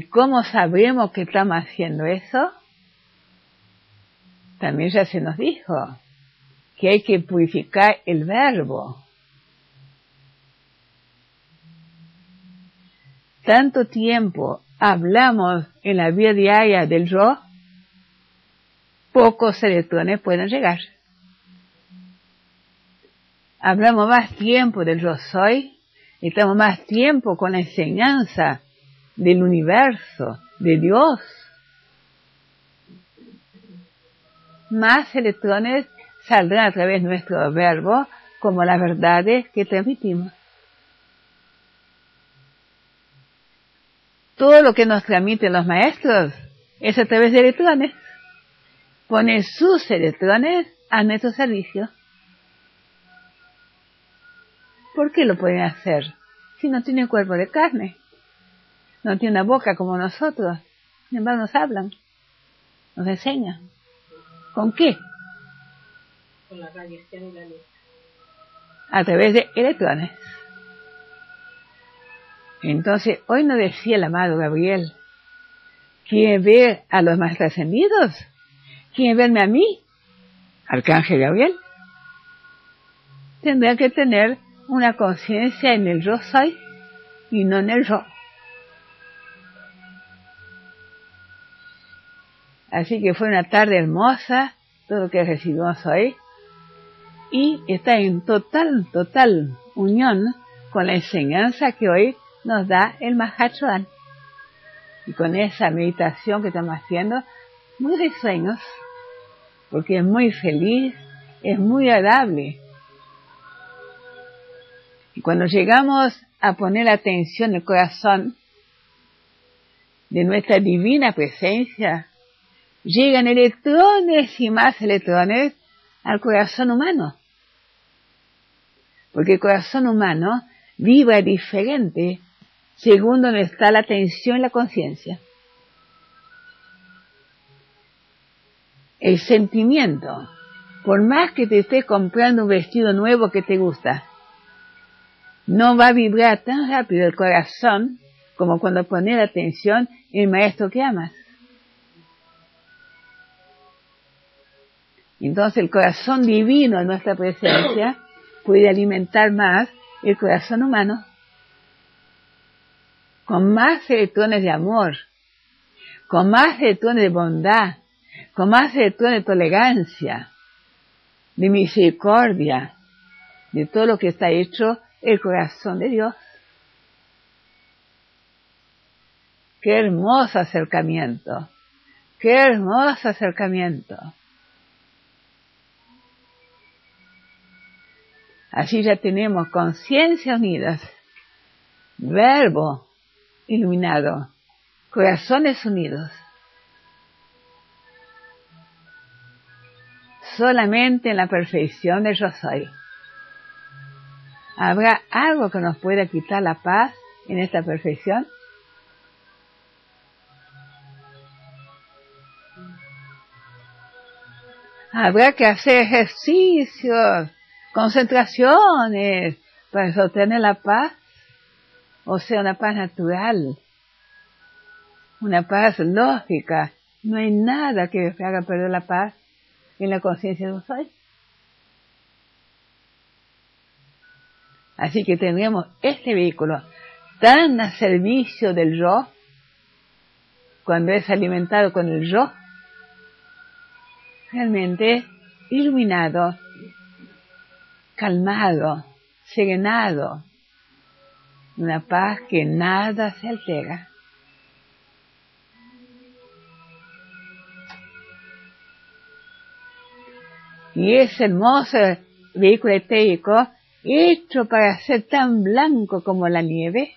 ¿Y cómo sabemos que estamos haciendo eso? También ya se nos dijo que hay que purificar el verbo. Tanto tiempo hablamos en la vida diaria del yo, pocos electrones pueden llegar. Hablamos más tiempo del yo soy, estamos más tiempo con la enseñanza del universo, de Dios. Más electrones saldrán a través de nuestro verbo como las verdades que transmitimos. todo lo que nos transmiten los maestros es a través de electrones. Ponen sus electrones a nuestro servicio. ¿Por qué lo pueden hacer? Si no tienen cuerpo de carne, no tienen una boca como nosotros, sin embargo nos hablan, nos enseñan. ¿Con qué? Con la radiación y la luz. a través de electrones. Entonces, hoy nos decía el amado Gabriel, ¿quiere ver a los más trascendidos? ¿Quiere verme a mí? Arcángel Gabriel. Tendrá que tener una conciencia en el yo soy y no en el yo. Así que fue una tarde hermosa, todo que recibimos hoy, y está en total, total unión con la enseñanza que hoy nos da el Mahachohan. Y con esa meditación que estamos haciendo, muy de sueños, porque es muy feliz, es muy agradable. Y cuando llegamos a poner atención en el corazón de nuestra divina presencia, llegan electrones y más electrones al corazón humano. Porque el corazón humano vibra diferente según donde está la atención y la conciencia. El sentimiento, por más que te estés comprando un vestido nuevo que te gusta, no va a vibrar tan rápido el corazón como cuando pones atención en el maestro que amas. Entonces el corazón divino en nuestra presencia puede alimentar más el corazón humano con más electrones de amor, con más electrones de bondad, con más electrones de tolerancia, de misericordia, de todo lo que está hecho el corazón de Dios. Qué hermoso acercamiento, qué hermoso acercamiento. Así ya tenemos conciencia unidas, verbo iluminado, corazones unidos. Solamente en la perfección de yo soy. ¿Habrá algo que nos pueda quitar la paz en esta perfección? Habrá que hacer ejercicios concentraciones para sostener la paz, o sea, una paz natural, una paz lógica. No hay nada que me haga perder la paz en la conciencia de un soy. Así que tendríamos este vehículo tan a servicio del yo, cuando es alimentado con el yo, realmente iluminado calmado, serenado, una paz que nada se altera. Y ese hermoso vehículo etérico, hecho para ser tan blanco como la nieve,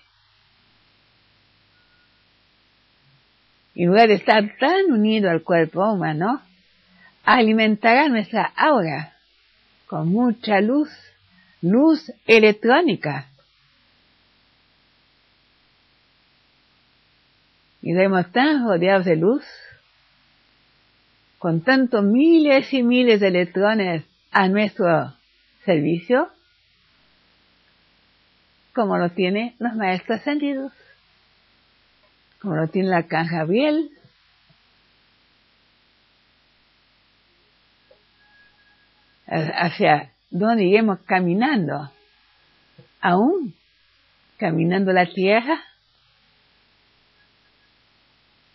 en lugar de estar tan unido al cuerpo humano, alimentará nuestra aura con mucha luz, luz electrónica. Y vemos tan rodeados de luz, con tantos miles y miles de electrones a nuestro servicio, como lo tienen los maestros sentidos, como lo tiene la canja Biel, hacia donde iremos caminando, aún caminando la tierra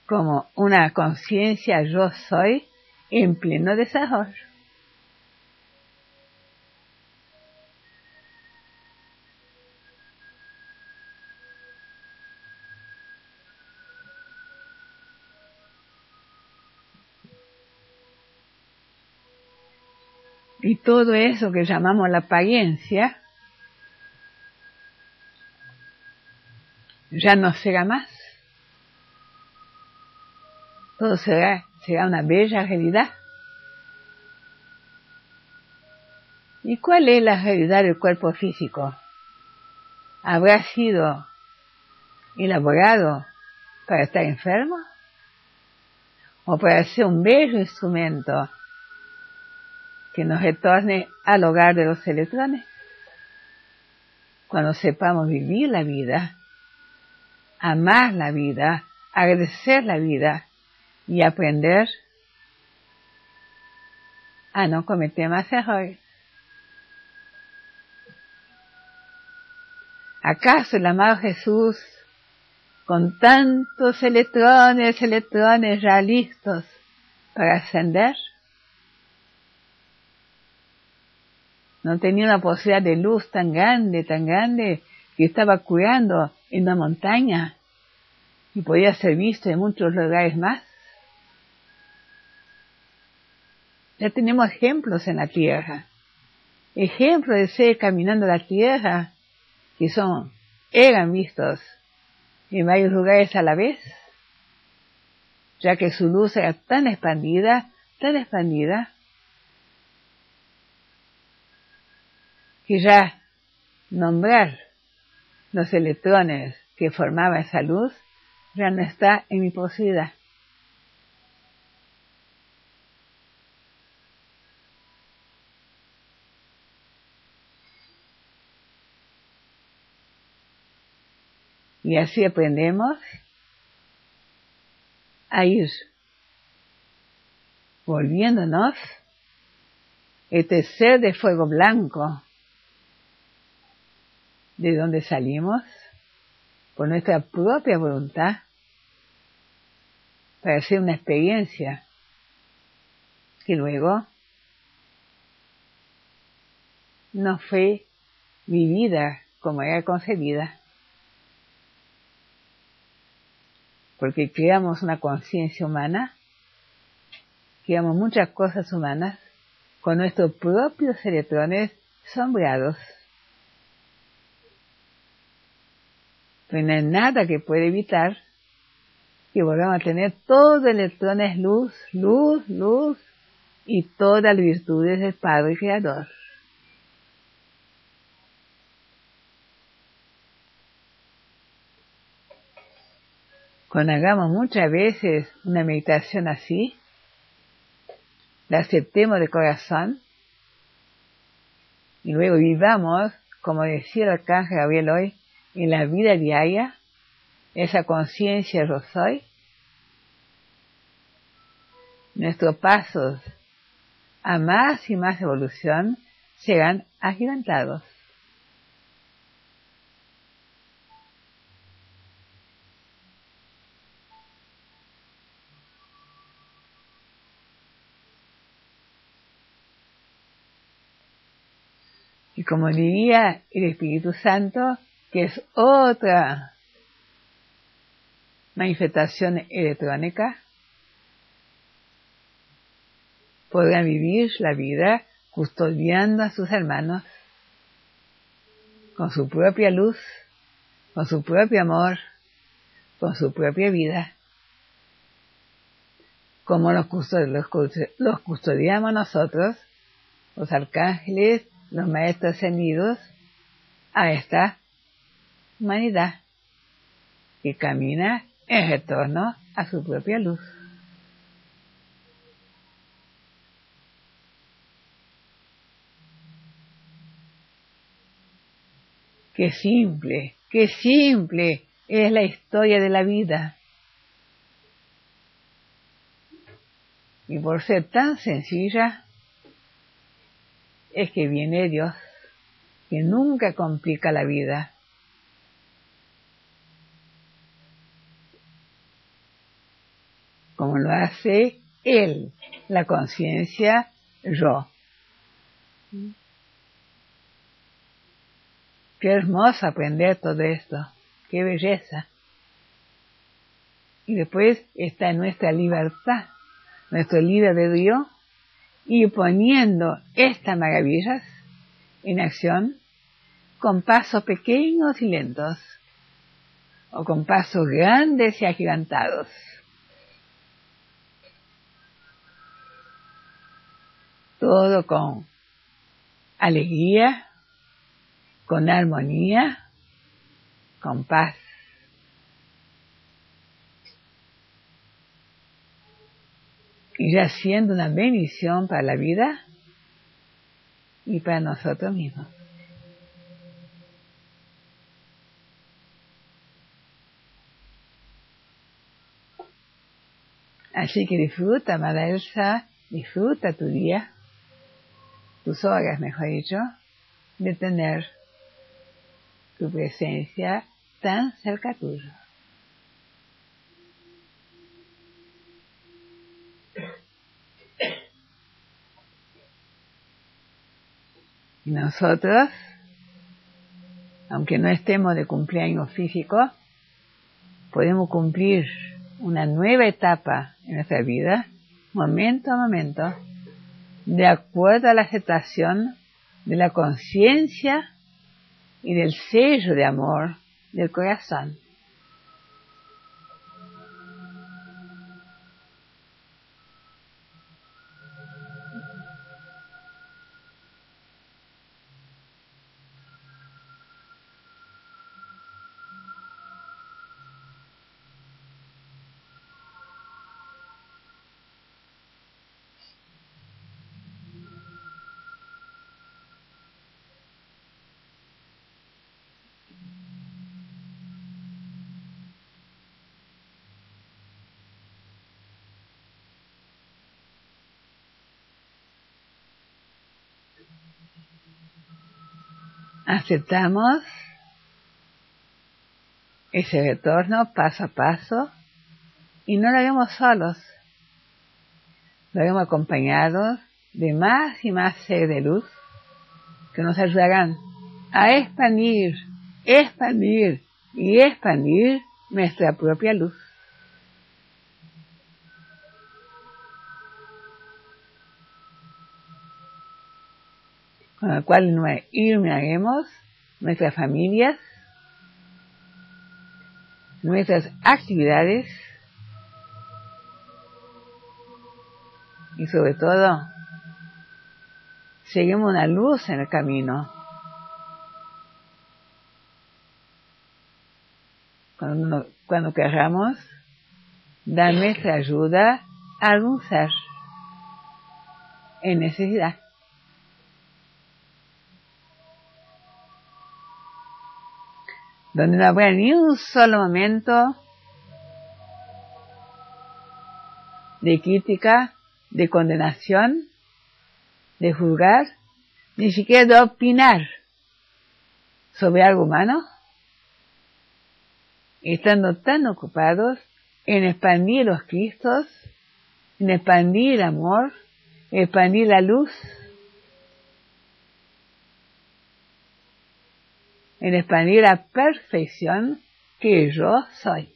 como una conciencia yo soy en pleno desarrollo. Y todo eso que llamamos la apariencia ya no será más. Todo será, será una bella realidad. ¿Y cuál es la realidad del cuerpo físico? ¿Habrá sido elaborado para estar enfermo? ¿O para ser un bello instrumento que nos retorne al hogar de los electrones. cuando sepamos vivir la vida, amar la vida, agradecer la vida y aprender a no cometer más errores. ¿Acaso el amado Jesús, con tantos electrones, electrones ya listos para ascender, no tenía una posibilidad de luz tan grande, tan grande, que estaba curando en una montaña y podía ser visto en muchos lugares más. Ya tenemos ejemplos en la tierra, ejemplos de ser caminando la tierra que son, eran vistos en varios lugares a la vez, ya que su luz era tan expandida, tan expandida, que ya nombrar los electrones que formaban esa luz ya no está en mi posibilidad. Y así aprendemos a ir volviéndonos este ser de fuego blanco de donde salimos por nuestra propia voluntad. Para hacer una experiencia. Que luego no fue vivida como era concebida, porque creamos una conciencia humana, creamos muchas cosas humanas. Con nuestros propios electrones sombreados. Pero no hay nada que pueda evitar que volvamos a tener todos los electrones luz, luz, luz y todas las virtudes del Padre Creador. Cuando hagamos muchas veces una meditación así, la aceptemos de corazón y luego vivamos, como decía el arcángel Gabriel hoy, en la vida diaria, esa conciencia yo soy, nuestros pasos a más y más evolución serán agigantados. Y como diría el Espíritu Santo, que es otra manifestación electrónica, podrán vivir la vida custodiando a sus hermanos con su propia luz, con su propio amor, con su propia vida, como los, los custodiamos nosotros, los arcángeles, los maestros ascendidos, a esta humanidad que camina en retorno a su propia luz. Qué simple, qué simple es la historia de la vida. Y por ser tan sencilla, es que viene Dios, que nunca complica la vida. Como lo hace Él, la conciencia yo. Qué hermoso aprender todo esto, qué belleza. Y después está nuestra libertad, nuestro libre Dios, y poniendo estas maravillas en acción con pasos pequeños y lentos, o con pasos grandes y agigantados. todo con alegría, con armonía, con paz. Y ya siendo una bendición para la vida y para nosotros mismos. Así que disfruta, Madalsa, disfruta tu día tus horas, mejor dicho, de tener tu presencia tan cerca tuyo. Y nosotros, aunque no estemos de cumpleaños físico, podemos cumplir una nueva etapa en nuestra vida, momento a momento, de acuerdo a la aceptación de la conciencia y del sello de amor del corazón. Aceptamos ese retorno paso a paso y no lo haremos solos, lo haremos acompañados de más y más seres de luz que nos ayudarán a expandir, expandir y expandir nuestra propia luz. Con el cual iluminaremos nuestras familias, nuestras actividades y sobre todo seguimos una luz en el camino. Cuando, cuando queramos dar nuestra ayuda a algún ser en necesidad. Donde no habrá ni un solo momento de crítica, de condenación, de juzgar, ni siquiera de opinar sobre algo humano, estando tan ocupados en expandir los Cristos, en expandir el amor, expandir la luz, en expandir la perfección que yo soy.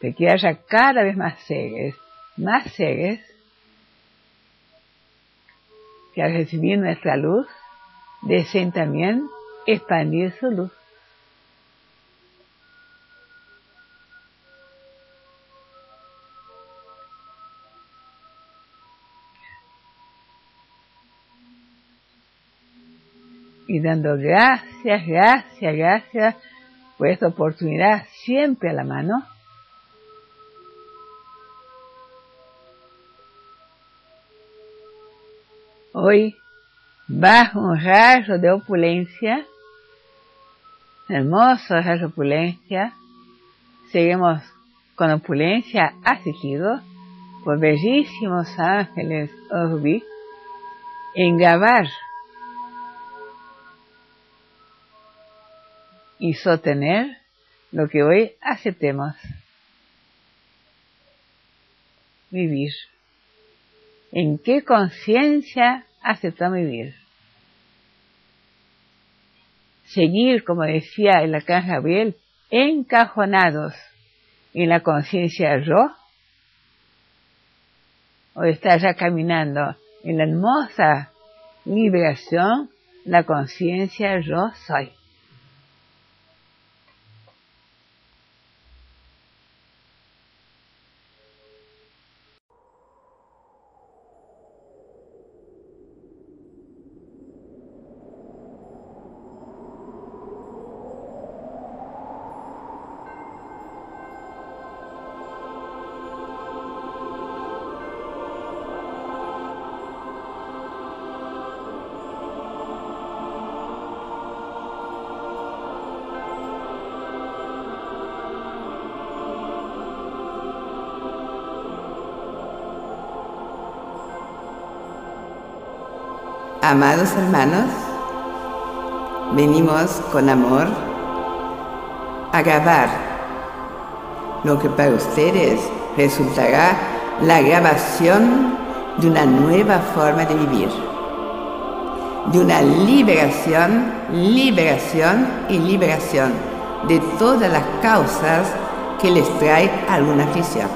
De que haya cada vez más seres, más seres, que al recibir nuestra luz, deseen también expandir su luz. Y dando gracias, gracias, gracias por esta oportunidad siempre a la mano. Hoy, bajo un rayo de opulencia, hermoso rayo de opulencia, seguimos con opulencia asistido por bellísimos ángeles rubí en grabar y sostener lo que hoy aceptemos. Vivir. ¿En qué conciencia aceptamos vivir? Seguir, como decía el arcángel Gabriel, encajonados en la conciencia yo, o estar ya caminando en la hermosa liberación, la conciencia yo soy. Amados hermanos, venimos con amor a grabar lo que para ustedes resultará la grabación de una nueva forma de vivir, de una liberación, liberación y liberación de todas las causas que les trae alguna aflicción.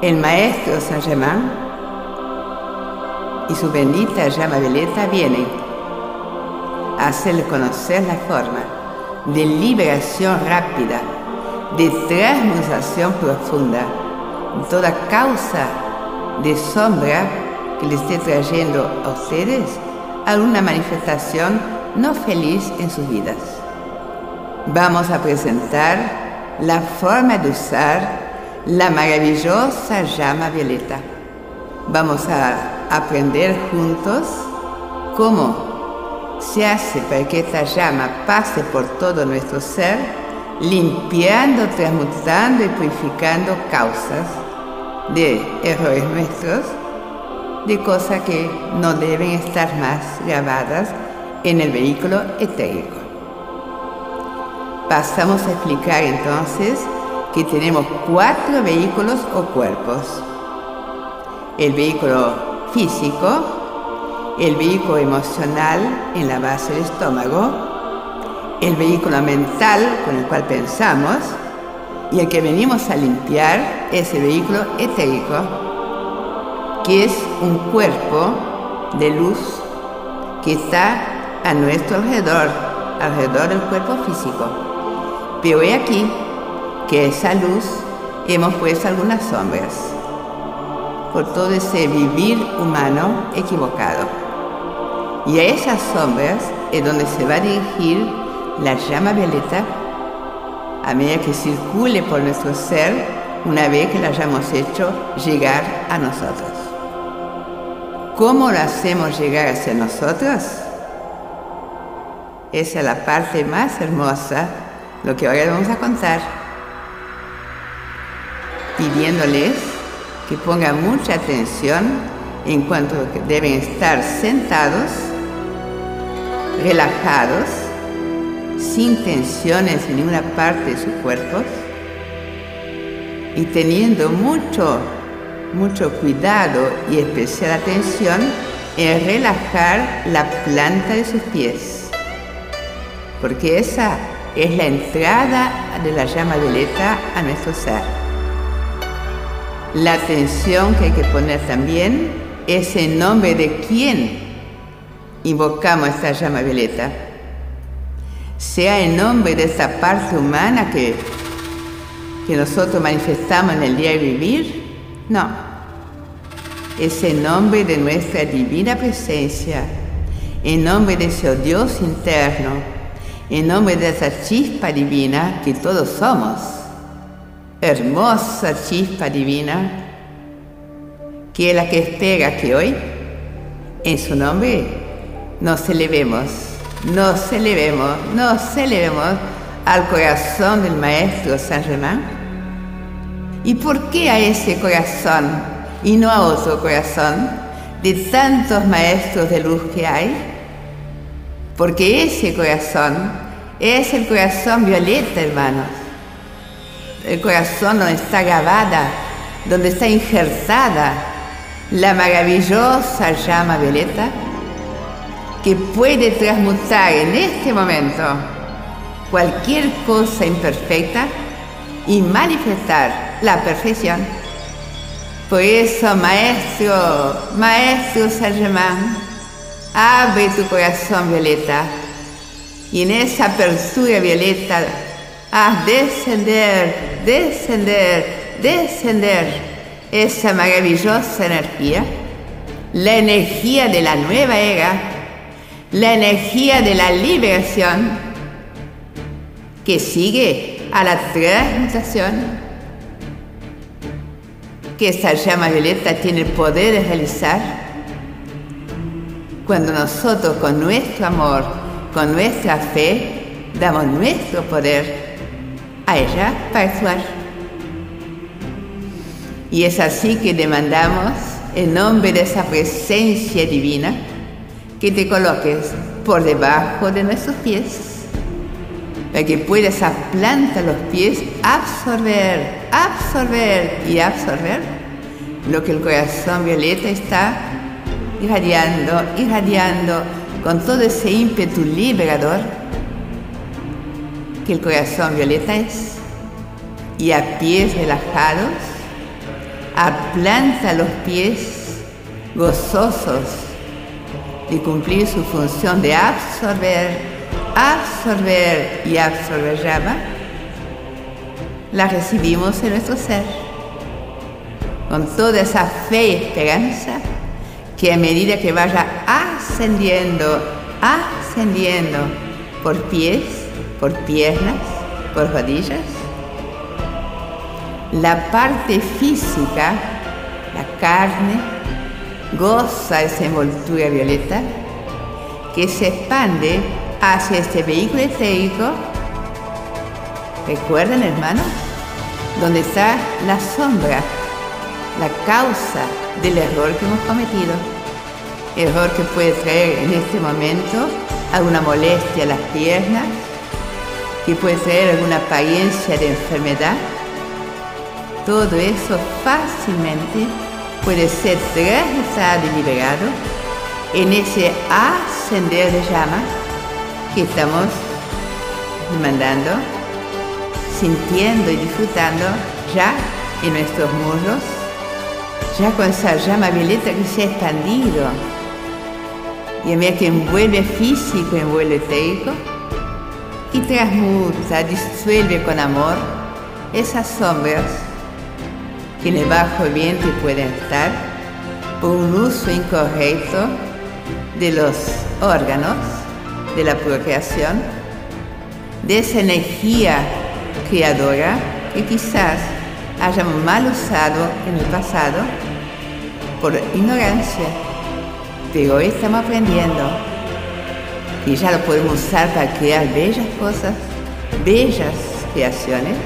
El maestro Saint Germain y su bendita llama violeta vienen a hacerle conocer la forma de liberación rápida, de transmutación profunda, toda causa de sombra que le esté trayendo a ustedes alguna manifestación no feliz en sus vidas. Vamos a presentar la forma de usar la maravillosa llama violeta. Vamos a aprender juntos cómo se hace para que esta llama pase por todo nuestro ser, limpiando, transmutando y purificando causas de errores nuestros, de cosas que no deben estar más grabadas en el vehículo etérico. Pasamos a explicar entonces que tenemos cuatro vehículos o cuerpos. El vehículo físico, el vehículo emocional en la base del estómago, el vehículo mental con el cual pensamos y el que venimos a limpiar es el vehículo etérico, que es un cuerpo de luz que está a nuestro alrededor, alrededor del cuerpo físico. Pero he aquí que esa luz hemos puesto algunas sombras por todo ese vivir humano equivocado. Y a esas sombras es donde se va a dirigir la llama violeta a medida que circule por nuestro ser una vez que la hayamos hecho llegar a nosotros. ¿Cómo lo hacemos llegar hacia nosotros? Esa es la parte más hermosa, lo que ahora vamos a contar pidiéndoles que pongan mucha atención en cuanto que deben estar sentados, relajados, sin tensiones en ninguna parte de sus cuerpos y teniendo mucho, mucho cuidado y especial atención en relajar la planta de sus pies, porque esa es la entrada de la llama violeta a nuestro ser. La atención que hay que poner también es en nombre de quién invocamos esta llama violeta. Sea en nombre de esa parte humana que, que nosotros manifestamos en el día de vivir. No. Es en nombre de nuestra divina presencia, en nombre de ese Dios interno, en nombre de esa chispa divina que todos somos hermosa chispa divina, que es la que espera que hoy, en su nombre, nos elevemos, nos elevemos, nos elevemos al corazón del Maestro San Germán. ¿Y por qué a ese corazón y no a otro corazón de tantos maestros de luz que hay? Porque ese corazón es el corazón violeta, hermanos el corazón donde está grabada, donde está injertada la maravillosa llama violeta que puede transmutar en este momento cualquier cosa imperfecta y manifestar la perfección. Por eso, maestro, maestro Saint Germain, abre tu corazón violeta y en esa apertura violeta a descender, descender, descender esa maravillosa energía, la energía de la nueva era, la energía de la liberación que sigue a la transmutación, que esa llama violeta tiene el poder de realizar. Cuando nosotros con nuestro amor, con nuestra fe, damos nuestro poder a ella para actuar. Y es así que demandamos, en nombre de esa presencia divina, que te coloques por debajo de nuestros pies, para que pueda esa planta, los pies, absorber, absorber y absorber lo que el corazón violeta está irradiando, irradiando con todo ese ímpetu liberador que el corazón violeta es. Y a pies relajados, aplanta los pies gozosos de cumplir su función de absorber, absorber y absorber llama, la recibimos en nuestro ser, con toda esa fe y esperanza que a medida que vaya ascendiendo, ascendiendo por pies, por piernas, por rodillas, la parte física, la carne, goza esa envoltura violeta que se expande hacia este vehículo etérico. ¿Recuerdan, hermano? Donde está la sombra, la causa del error que hemos cometido. Error que puede traer en este momento alguna molestia a las piernas, que puede traer alguna apariencia de enfermedad. Todo eso fácilmente puede ser transmutado y liberado en ese ascender de llama que estamos mandando, sintiendo y disfrutando ya en nuestros muslos, ya con esa llama violeta que se ha expandido y a medida que envuelve físico, envuelve etérico y transmuta, disuelve con amor esas sombras que en el bajo vientre pueden estar por un uso incorrecto de los órganos de la procreación, de esa energía creadora que quizás hayamos mal usado en el pasado por ignorancia, pero hoy estamos aprendiendo y ya lo podemos usar para crear bellas cosas, bellas creaciones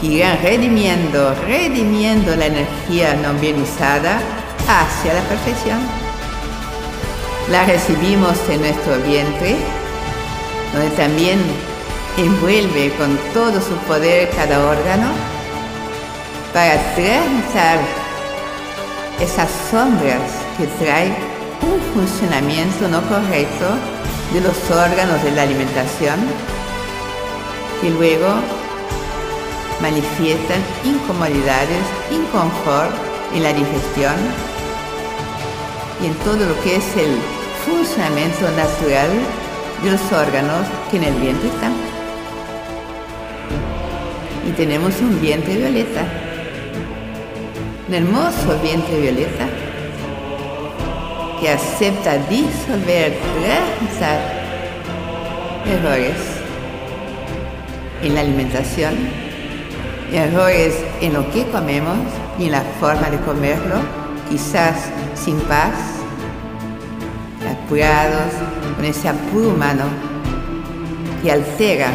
que irán redimiendo, redimiendo la energía no bien usada hacia la perfección. La recibimos en nuestro vientre, donde también envuelve con todo su poder cada órgano para transmutar esas sombras que trae un funcionamiento no correcto de los órganos de la alimentación y luego manifiestan incomodidades, inconfort en la digestión y en todo lo que es el funcionamiento natural de los órganos que en el vientre están. Y tenemos un vientre violeta, un hermoso vientre violeta que acepta disolver, realizar errores en la alimentación errores en lo que comemos y en la forma de comerlo, quizás sin paz, apurados con ese apuro humano que altera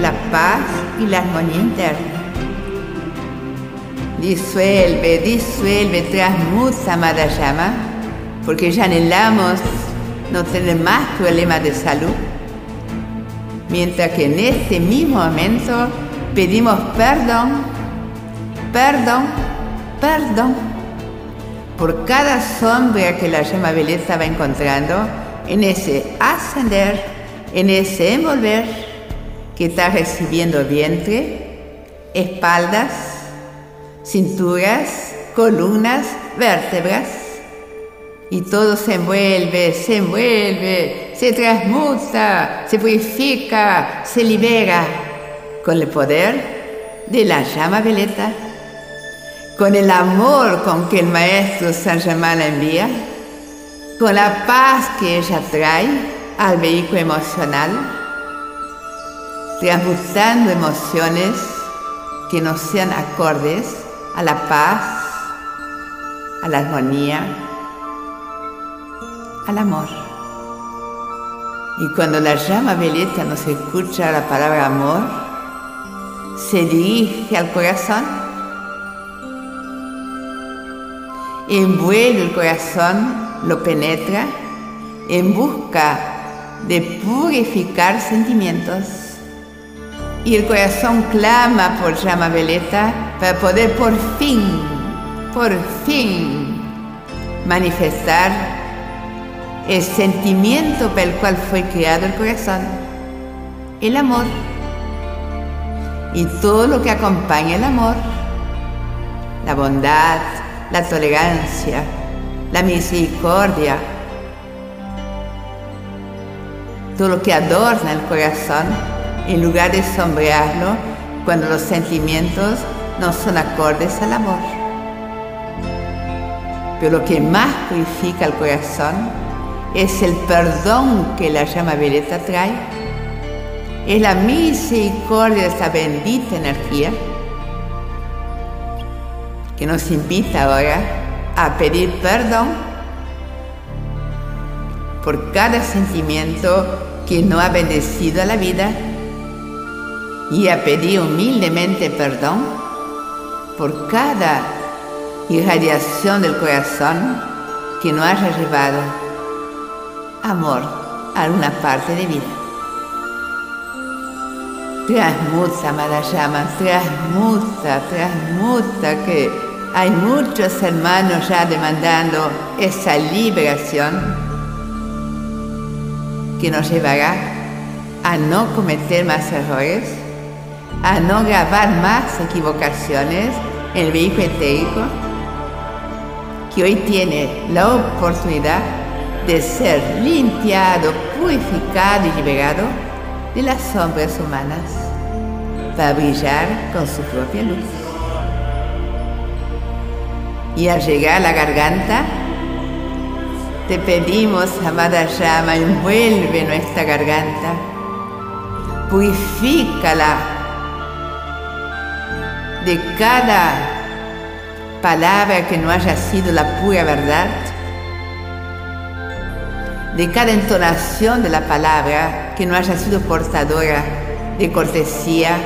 la paz y la armonía interna. Disuelve, disuelve, transmuta, amada llama, porque ya anhelamos no tener más problemas de salud, mientras que en este mismo momento pedimos perdón, perdón, perdón por cada sombra que la llama belleza va encontrando en ese ascender, en ese envolver que está recibiendo vientre, espaldas, cinturas, columnas, vértebras. Y todo se envuelve, se envuelve, se transmuta, se purifica, se libera. Con el poder de la llama veleta, con el amor con que el Maestro San Germán la envía, con la paz que ella trae al vehículo emocional, transmutando emociones que no sean acordes a la paz, a la armonía, al amor. Y cuando la llama veleta nos escucha la palabra amor, se dirige al corazón, envuelve el corazón, lo penetra en busca de purificar sentimientos. Y el corazón clama por llama veleta para poder por fin, por fin manifestar el sentimiento por el cual fue creado el corazón, el amor y todo lo que acompaña el amor, la bondad, la tolerancia, la misericordia, todo lo que adorna el corazón en lugar de sombrearlo cuando los sentimientos no son acordes al amor. Pero lo que más purifica el corazón es el perdón que la llama violeta trae, es la misericordia de esta bendita energía que nos invita ahora a pedir perdón por cada sentimiento que no ha bendecido a la vida y a pedir humildemente perdón por cada irradiación del corazón que no haya llevado amor a parte de vida. Transmuta, amada llama, transmuta, transmuta, que hay muchos hermanos ya demandando esa liberación que nos llevará a no cometer más errores, a no grabar más equivocaciones en el vehículo etérico, que hoy tiene la oportunidad de ser limpiado, purificado y liberado de las sombras humanas para brillar con su propia luz. Y al llegar a la garganta, te pedimos, amada llama, envuelve nuestra garganta, purifícala de cada palabra que no haya sido la pura verdad, de cada entonación de la palabra que no haya sido portadora de cortesía,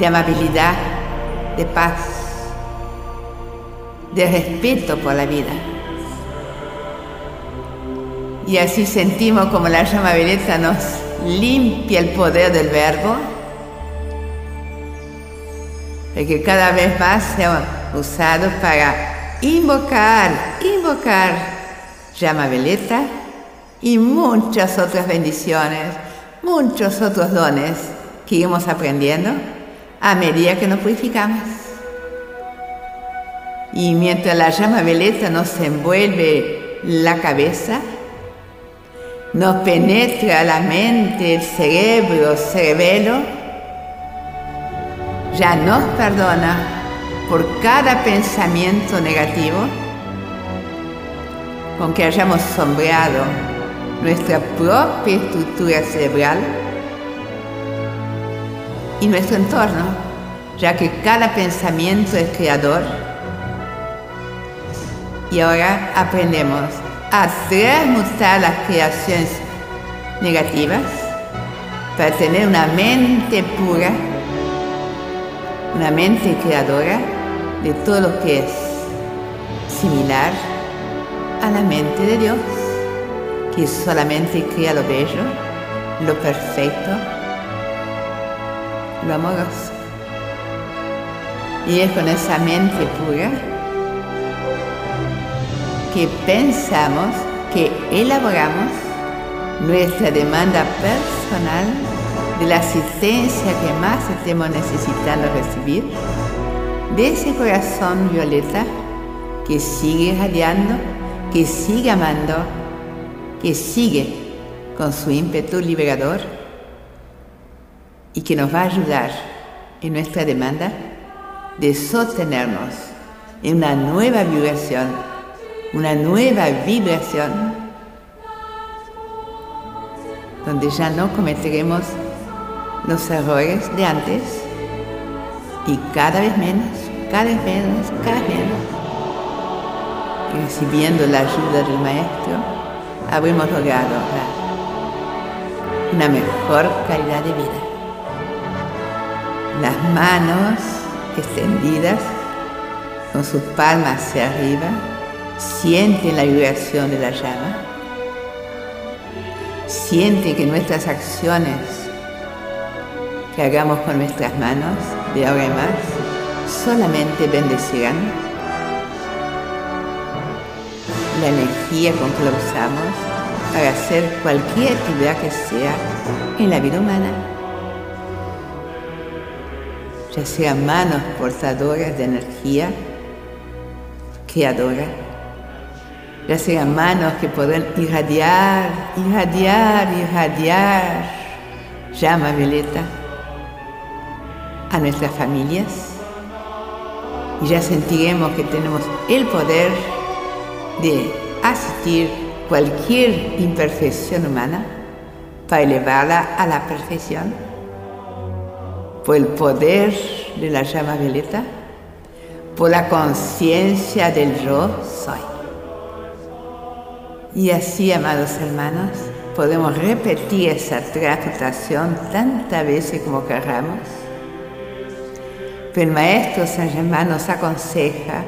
de amabilidad, de paz, de respeto por la vida. Y así sentimos como la llama nos limpia el poder del verbo, y que cada vez más sea usado para invocar, invocar llama violeta y muchas otras bendiciones, muchos otros dones que iremos aprendiendo a medida que nos purificamos. Y mientras la llama violeta nos envuelve la cabeza, nos penetra la mente, el cerebro, cerebelo, ya nos perdona por cada pensamiento negativo con que hayamos sombreado nuestra propia estructura cerebral y nuestro entorno, ya que cada pensamiento es creador. Y ahora aprendemos a transmutar las creaciones negativas para tener una mente pura, una mente creadora de todo lo que es similar a la mente de Dios, que solamente crea lo bello, lo perfecto, lo amoroso. Y es con esa mente pura que pensamos, que elaboramos nuestra demanda personal de la asistencia que más estemos necesitando recibir, de ese corazón violeta que sigue radiando, que sigue amando, que sigue con su ímpetu liberador y que nos va a ayudar en nuestra demanda de sostenernos en una nueva vibración una nueva vibración donde ya no cometeremos los errores de antes y cada vez menos, cada vez menos, cada vez menos. recibiendo la ayuda del Maestro, habremos logrado una mejor calidad de vida. Las manos extendidas con sus palmas hacia arriba, sienten la vibración de la llama Siente que nuestras acciones que hagamos con nuestras manos de ahora en más solamente bendecirán la energía con que lo usamos para hacer cualquier actividad que sea en la vida humana, ya sean manos portadoras de energía creadora, ya sean manos que pueden irradiar, irradiar, irradiar llama violeta a nuestras familias. Y ya sentiremos que tenemos el poder de asistir cualquier imperfección humana para elevarla a la perfección por el poder de la llama violeta, por la conciencia del yo soy. Y así, amados hermanos, podemos repetir esa transmutación tantas veces como queramos. Pero el Maestro San Germán nos aconseja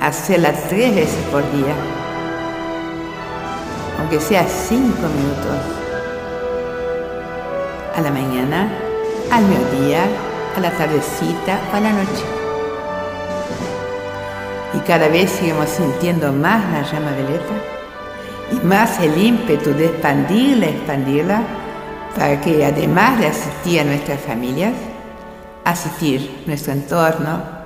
hacerla tres veces por día, aunque sea cinco minutos, a la mañana, al mediodía, a la tardecita o a la noche. Y cada vez seguimos sintiendo más la llama violeta y más el ímpetu de expandirla, expandirla, para que además de asistir a nuestras familias, asistir nuestro entorno,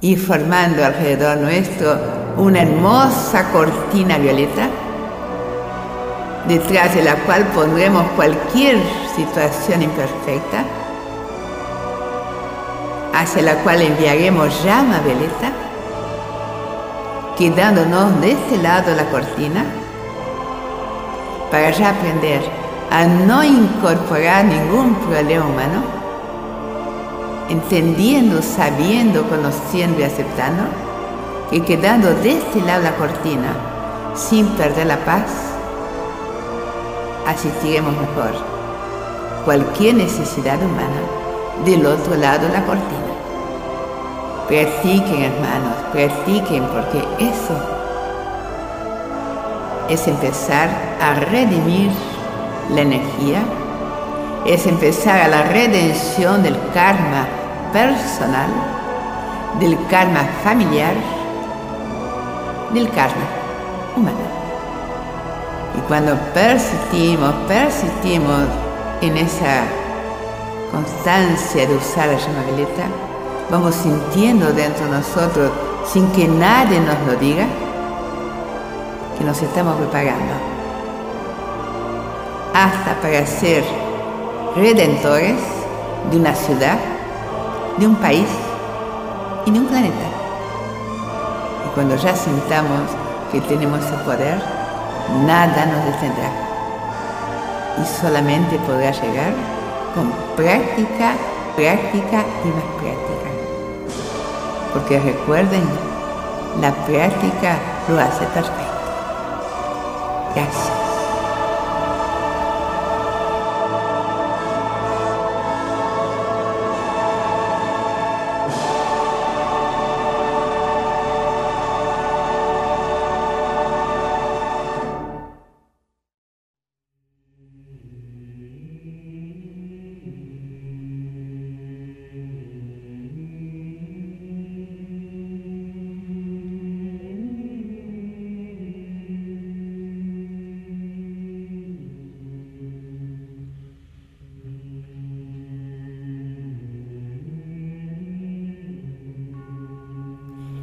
y formando alrededor nuestro una hermosa cortina violeta, detrás de la cual pondremos cualquier situación imperfecta, hacia la cual enviaremos llama violeta, quedándonos de este lado la cortina, para ya aprender a no incorporar ningún problema humano entendiendo, sabiendo, conociendo y aceptando, que quedando de este lado la cortina, sin perder la paz, asistiremos mejor cualquier necesidad humana del otro lado la cortina. Practiquen, hermanos, practiquen, porque eso es empezar a redimir la energía, es empezar a la redención del karma personal, del karma familiar, del karma humano. Y cuando persistimos, persistimos en esa constancia de usar la llama violeta, vamos sintiendo dentro de nosotros, sin que nadie nos lo diga, que nos estamos preparando hasta para ser redentores de una ciudad de un país y de un planeta. Y cuando ya sintamos que tenemos ese poder, nada nos detendrá. Y solamente podrá llegar con práctica, práctica y más práctica. Porque recuerden, la práctica lo hace perfecto. Gracias.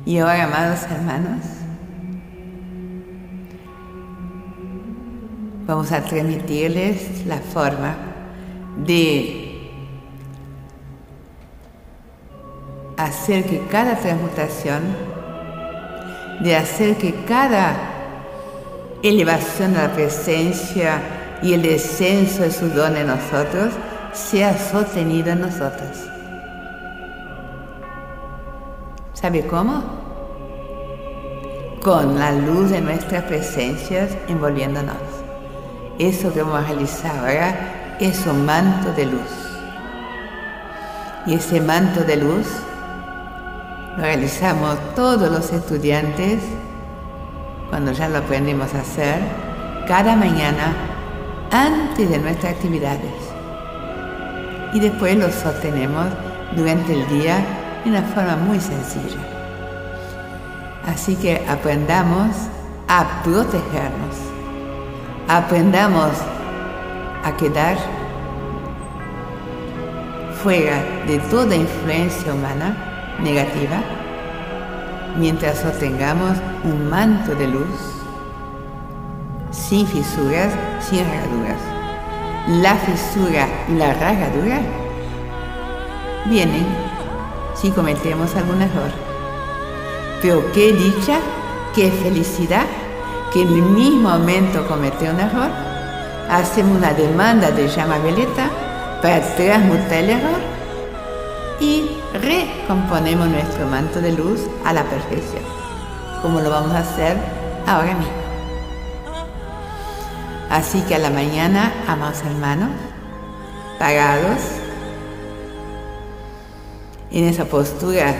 Y ahora, amados hermanos, vamos a transmitirles la forma de hacer que cada transmutación, de hacer que cada elevación de la presencia y el descenso de su don en nosotros sea sostenido en nosotros. ¿Sabe cómo? con la luz de nuestras presencias envolviéndonos. Eso que vamos a realizar ahora es un manto de luz. Y ese manto de luz lo realizamos todos los estudiantes cuando ya lo aprendimos a hacer cada mañana antes de nuestras actividades. Y después lo sostenemos durante el día una forma muy sencilla. Así que aprendamos a protegernos. Aprendamos a quedar fuera de toda influencia humana negativa mientras sostengamos un manto de luz sin fisuras, sin ragaduras. La fisura la ragadura vienen si cometemos algún error. Pero qué dicha, qué felicidad que en el mismo momento comete un error, hacemos una demanda de llama violeta para transmutar el error y recomponemos nuestro manto de luz a la perfección, como lo vamos a hacer ahora mismo. Así que a la mañana, amados hermanos, pagados, en esa postura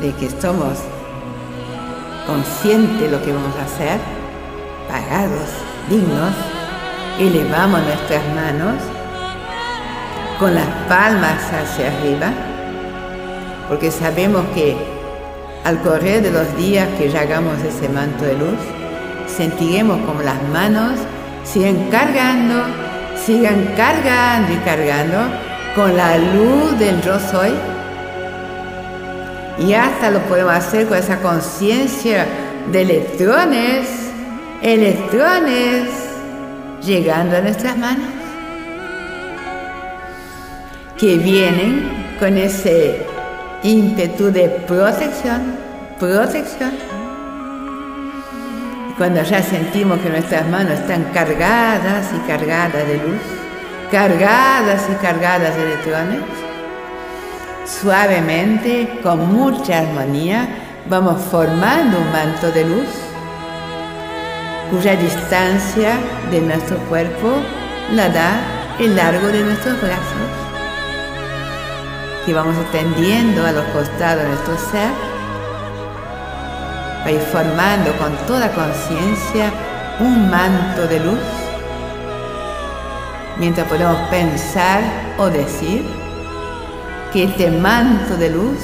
de que somos conscientes de lo que vamos a hacer, pagados, dignos, elevamos nuestras manos con las palmas hacia arriba, porque sabemos que al correr de los días que ya hagamos ese manto de luz, sentiremos como las manos Sigan cargando, sigan cargando y cargando con la luz del yo soy. Y hasta lo podemos hacer con esa conciencia de electrones, electrones llegando a nuestras manos, que vienen con ese ímpetu de protección, protección. Cuando ya sentimos que nuestras manos están cargadas y cargadas de luz, cargadas y cargadas de electrones, suavemente, con mucha armonía, vamos formando un manto de luz cuya distancia de nuestro cuerpo la da el largo de nuestros brazos, que vamos extendiendo a los costados de nuestro ser va ir formando con toda conciencia un manto de luz, mientras podemos pensar o decir que este manto de luz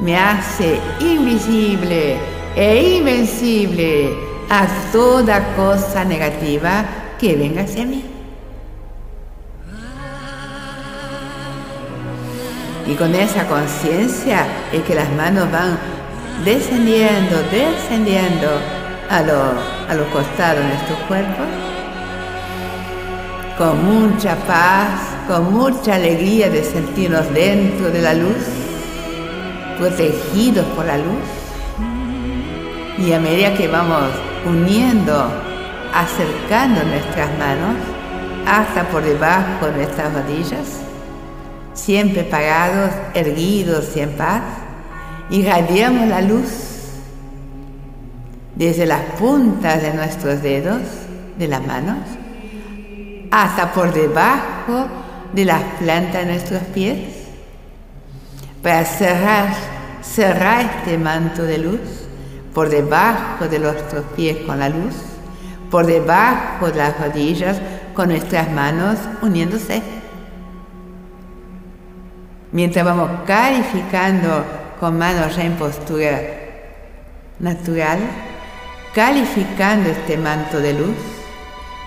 me hace invisible e invencible a toda cosa negativa que venga hacia mí. Y con esa conciencia es que las manos van descendiendo, descendiendo a, los costados de nuestro cuerpo, con mucha paz, con mucha alegría de sentirnos dentro de la luz, protegidos por la luz. Y a medida que vamos uniendo, acercando nuestras manos hasta por debajo de nuestras rodillas, siempre parados, erguidos y en paz, irradiamos la luz desde las puntas de nuestros dedos, de las manos, hasta por debajo de las plantas de nuestros pies, para cerrar, cerrar este manto de luz por debajo de nuestros pies con la luz, por debajo de las rodillas con nuestras manos uniéndose. Mientras vamos calificando con manos ya en postura natural, calificando este manto de luz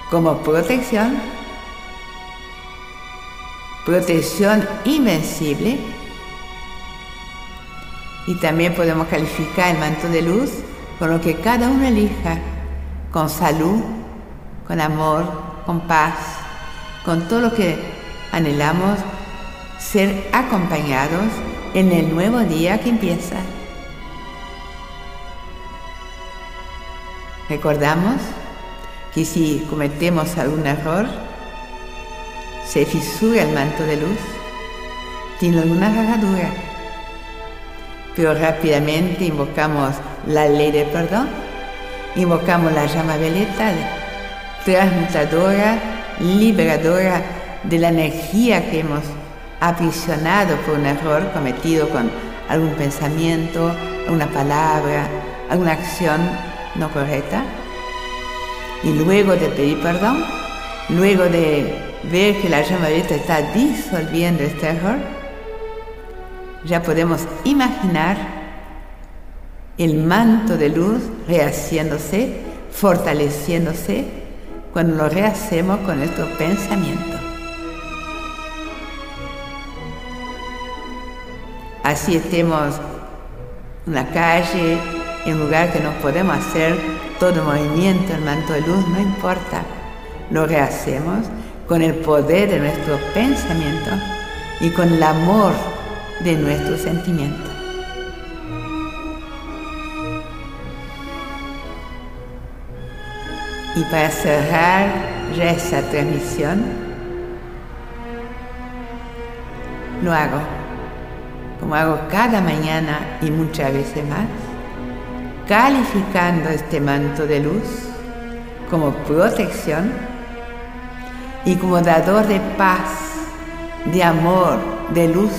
como protección, protección invencible, y también podemos calificar el manto de luz con lo que cada uno elija, con salud, con amor, con paz, con todo lo que anhelamos ser acompañados en el nuevo día que empieza. Recordamos que si cometemos algún error, se fisura el manto de luz, tiene alguna ragadura, pero rápidamente invocamos la ley de perdón, invocamos la llama violeta, transmutadora, liberadora de la energía que hemos aprisionado por un error cometido con algún pensamiento, una palabra, alguna acción no correcta. y luego de pedir perdón, luego de ver que la llama violeta está disolviendo este error, ya podemos imaginar el manto de luz rehaciéndose, fortaleciéndose, cuando lo rehacemos con nuestro pensamiento. Así estemos en la calle, en un lugar que no podemos hacer todo movimiento, el manto de luz, no importa. Lo rehacemos con el poder de nuestro pensamiento y con el amor de nuestro sentimiento. Y para cerrar esa transmisión, lo hago como hago cada mañana y muchas veces más, calificando este manto de luz como protección y como dador de paz, de amor, de luz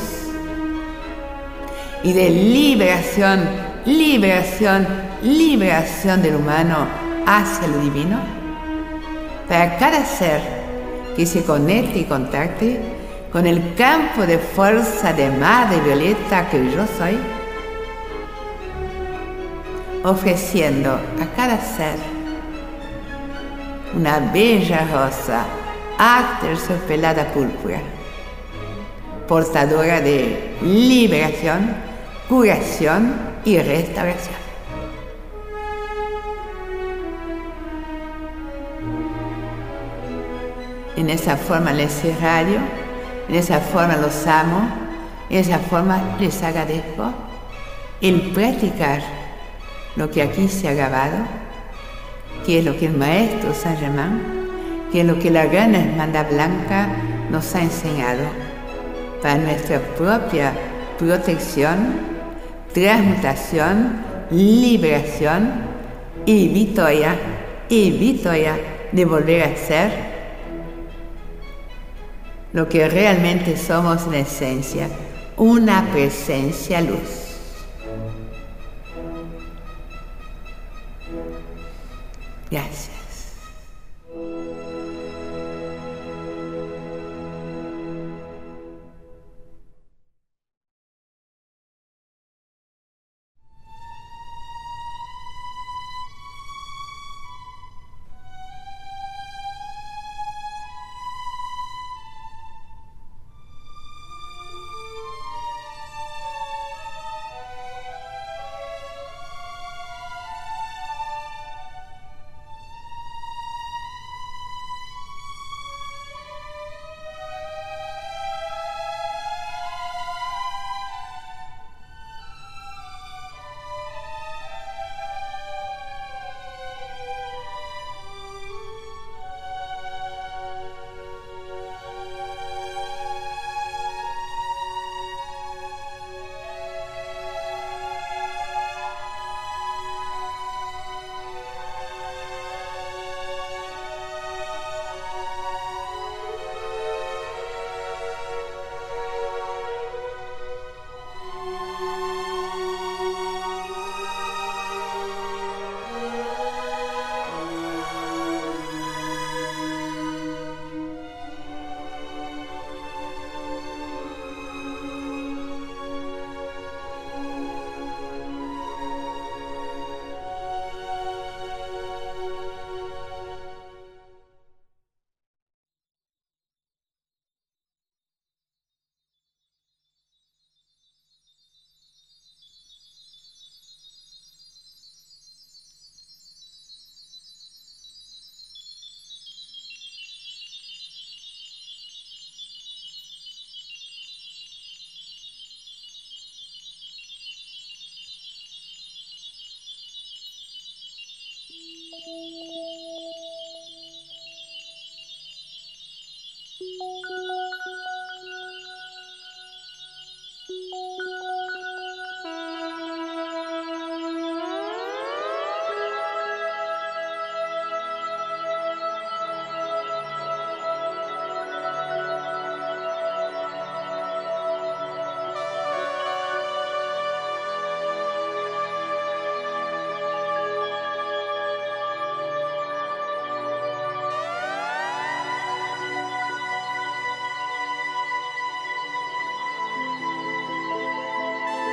y de liberación, liberación, liberación del humano hacia lo divino, para cada ser que se conecte y contacte con el campo de fuerza de madre violeta que yo soy, ofreciendo a cada ser una bella rosa pelada púrpura, portadora de liberación, curación y restauración. En esa forma les radio en esa forma los amo, en esa forma les agradezco el practicar lo que aquí se ha grabado, que es lo que el maestro Saint Germain, que es lo que la gran hermandad blanca nos ha enseñado para nuestra propia protección, transmutación, liberación y victoria, y victoria de volver a ser lo que realmente somos en esencia, una presencia luz. Gracias.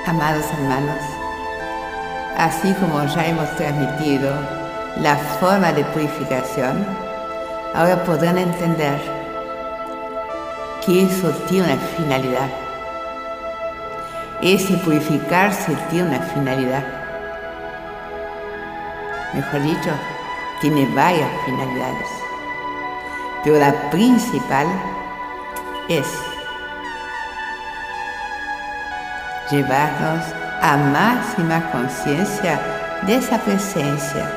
Amados hermanos, así como ya hemos transmitido la forma de purificación, ahora podrán entender que eso tiene una finalidad. Ese purificarse tiene una finalidad. Mejor dicho, tiene varias finalidades. Pero la principal es llevarnos a más y más conciencia de esa presencia,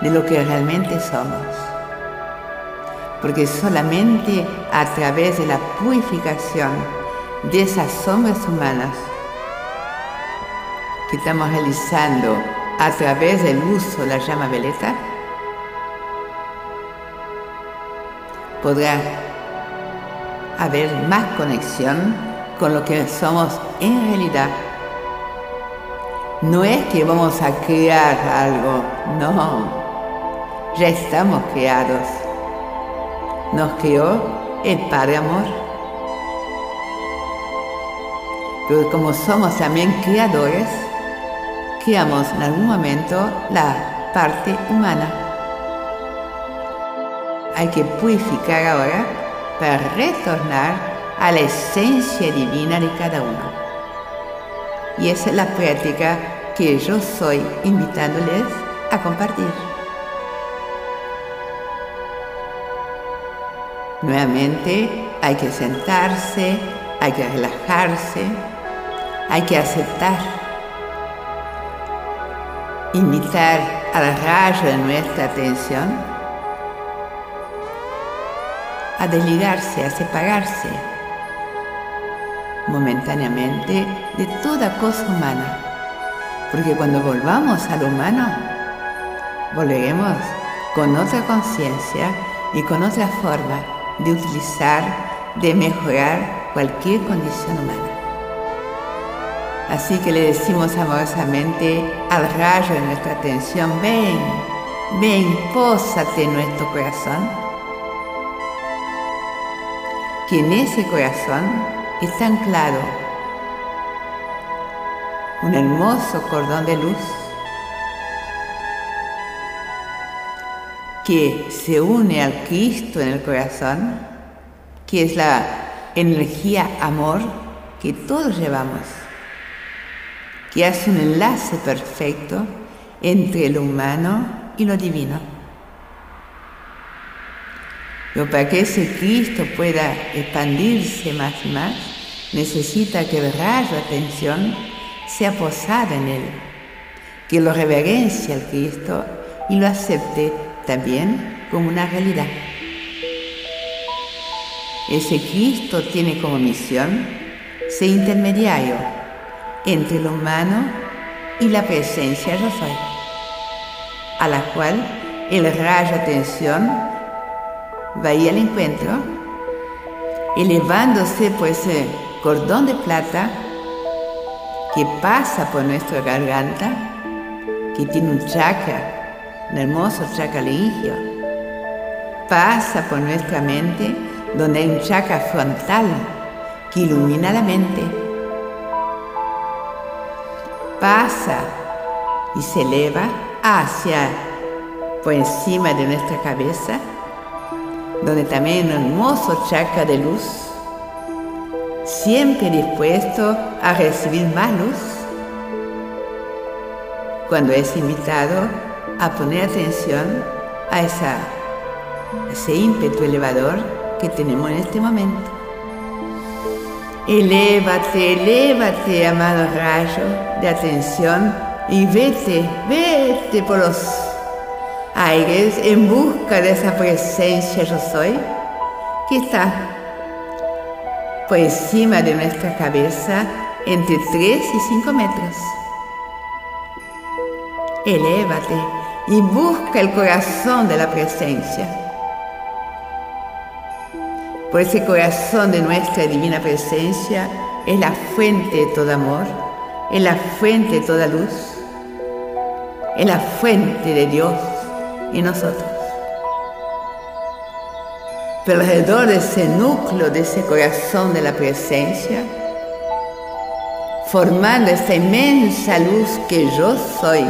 de lo que realmente somos. Porque solamente a través de la purificación de esas sombras humanas que estamos realizando a través del uso de la llama veleta, podrá haber más conexión con lo que somos en realidad. No es que vamos a crear algo, no, ya estamos creados. Nos creó el Padre Amor. Pero como somos también creadores, creamos en algún momento la parte humana. Hay que purificar ahora para retornar a la esencia divina de cada uno. Y esa es la práctica que yo soy invitándoles a compartir. Nuevamente hay que sentarse, hay que relajarse, hay que aceptar, invitar al rayo de nuestra atención a desligarse, a separarse momentáneamente de toda cosa humana. Porque cuando volvamos a lo humano, volveremos con otra conciencia y con otra forma de utilizar, de mejorar cualquier condición humana. Así que le decimos amorosamente al rayo de nuestra atención, ven, ven, pósate en nuestro corazón. Que en ese corazón está anclado un hermoso cordón de luz que se une al Cristo en el corazón, que es la energía amor que todos llevamos, que hace un enlace perfecto entre lo humano y lo divino. Pero para que ese Cristo pueda expandirse más y más, necesita que el rayo de atención sea posado en él, que lo reverencia al Cristo y lo acepte también como una realidad. Ese Cristo tiene como misión ser intermediario entre lo humano y la presencia yo soy, a la cual el rayo de atención va ir al encuentro, elevándose por ese cordón de plata que pasa por nuestra garganta, que tiene un chakra un hermoso chakra ligio, pasa por nuestra mente donde hay un chakra frontal que ilumina la mente. Pasa y se eleva hacia por encima de nuestra cabeza, donde también un hermoso chakra de luz, siempre dispuesto a recibir más luz cuando es invitado a poner atención a esa, ese ímpetu elevador que tenemos en este momento. Elévate, elévate, amado rayo de atención, y vete, vete por los aires en busca de esa presencia yo soy que está por encima de nuestra cabeza entre 3 y 5 metros. Elévate y busca el corazón de la presencia. Por ese corazón de nuestra divina presencia es la fuente de todo amor, es la fuente de toda luz, es la fuente de Dios y nosotros. Pero alrededor de ese núcleo, de ese corazón de la presencia, formando esta inmensa luz que yo soy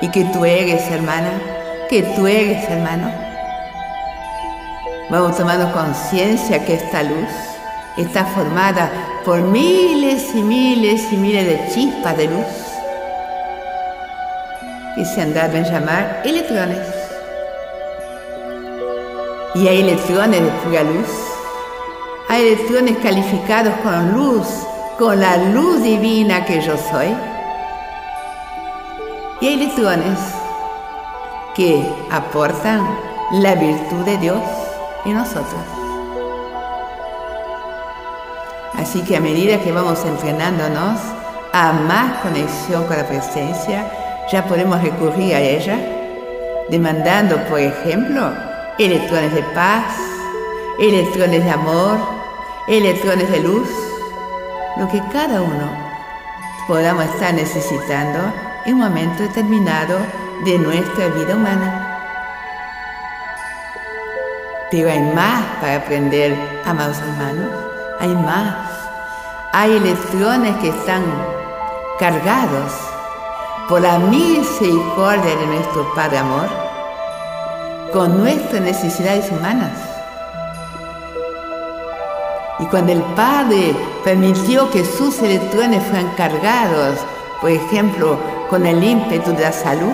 y que tú eres, hermana, que tú eres, hermano. Vamos tomando conciencia que esta luz está formada por miles y miles y miles de chispas de luz que se han dado en llamar electrones. Y hay electrones de pura luz, hay electrones calificados con luz, con la luz divina que yo soy. Y hay electrones que aportan la virtud de Dios en nosotros. Así que a medida que vamos entrenándonos a más conexión con la presencia, ya podemos recurrir a ella, demandando, por ejemplo, electrones de paz, electrones de amor, electrones de luz, lo que cada uno podamos estar necesitando en un momento determinado de nuestra vida humana. Pero hay más para aprender, amados hermanos, hay más. Hay electrones que están cargados por la misericordia de nuestro Padre Amor con nuestras necesidades humanas. Y cuando el Padre permitió que sus electrones fueran cargados, por ejemplo, con el ímpetu de la salud,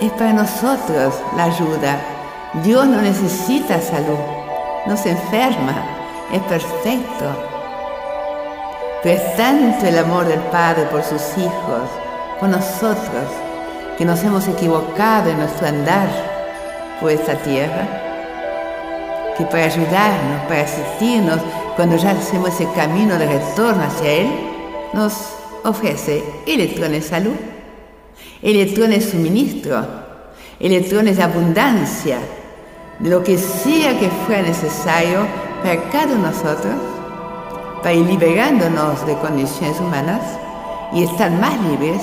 es para nosotros la ayuda. Dios no necesita salud, no se enferma, es perfecto. Pero es tanto el amor del Padre por sus hijos, por nosotros, que nos hemos equivocado en nuestro andar por esta tierra, que para ayudarnos, para asistirnos, cuando ya hacemos ese camino de retorno hacia Él, nos ofrece electrones salud, electrones suministro, electrones abundancia, lo que sea que fuera necesario para cada uno de nosotros, para ir liberándonos de condiciones humanas y estar más libres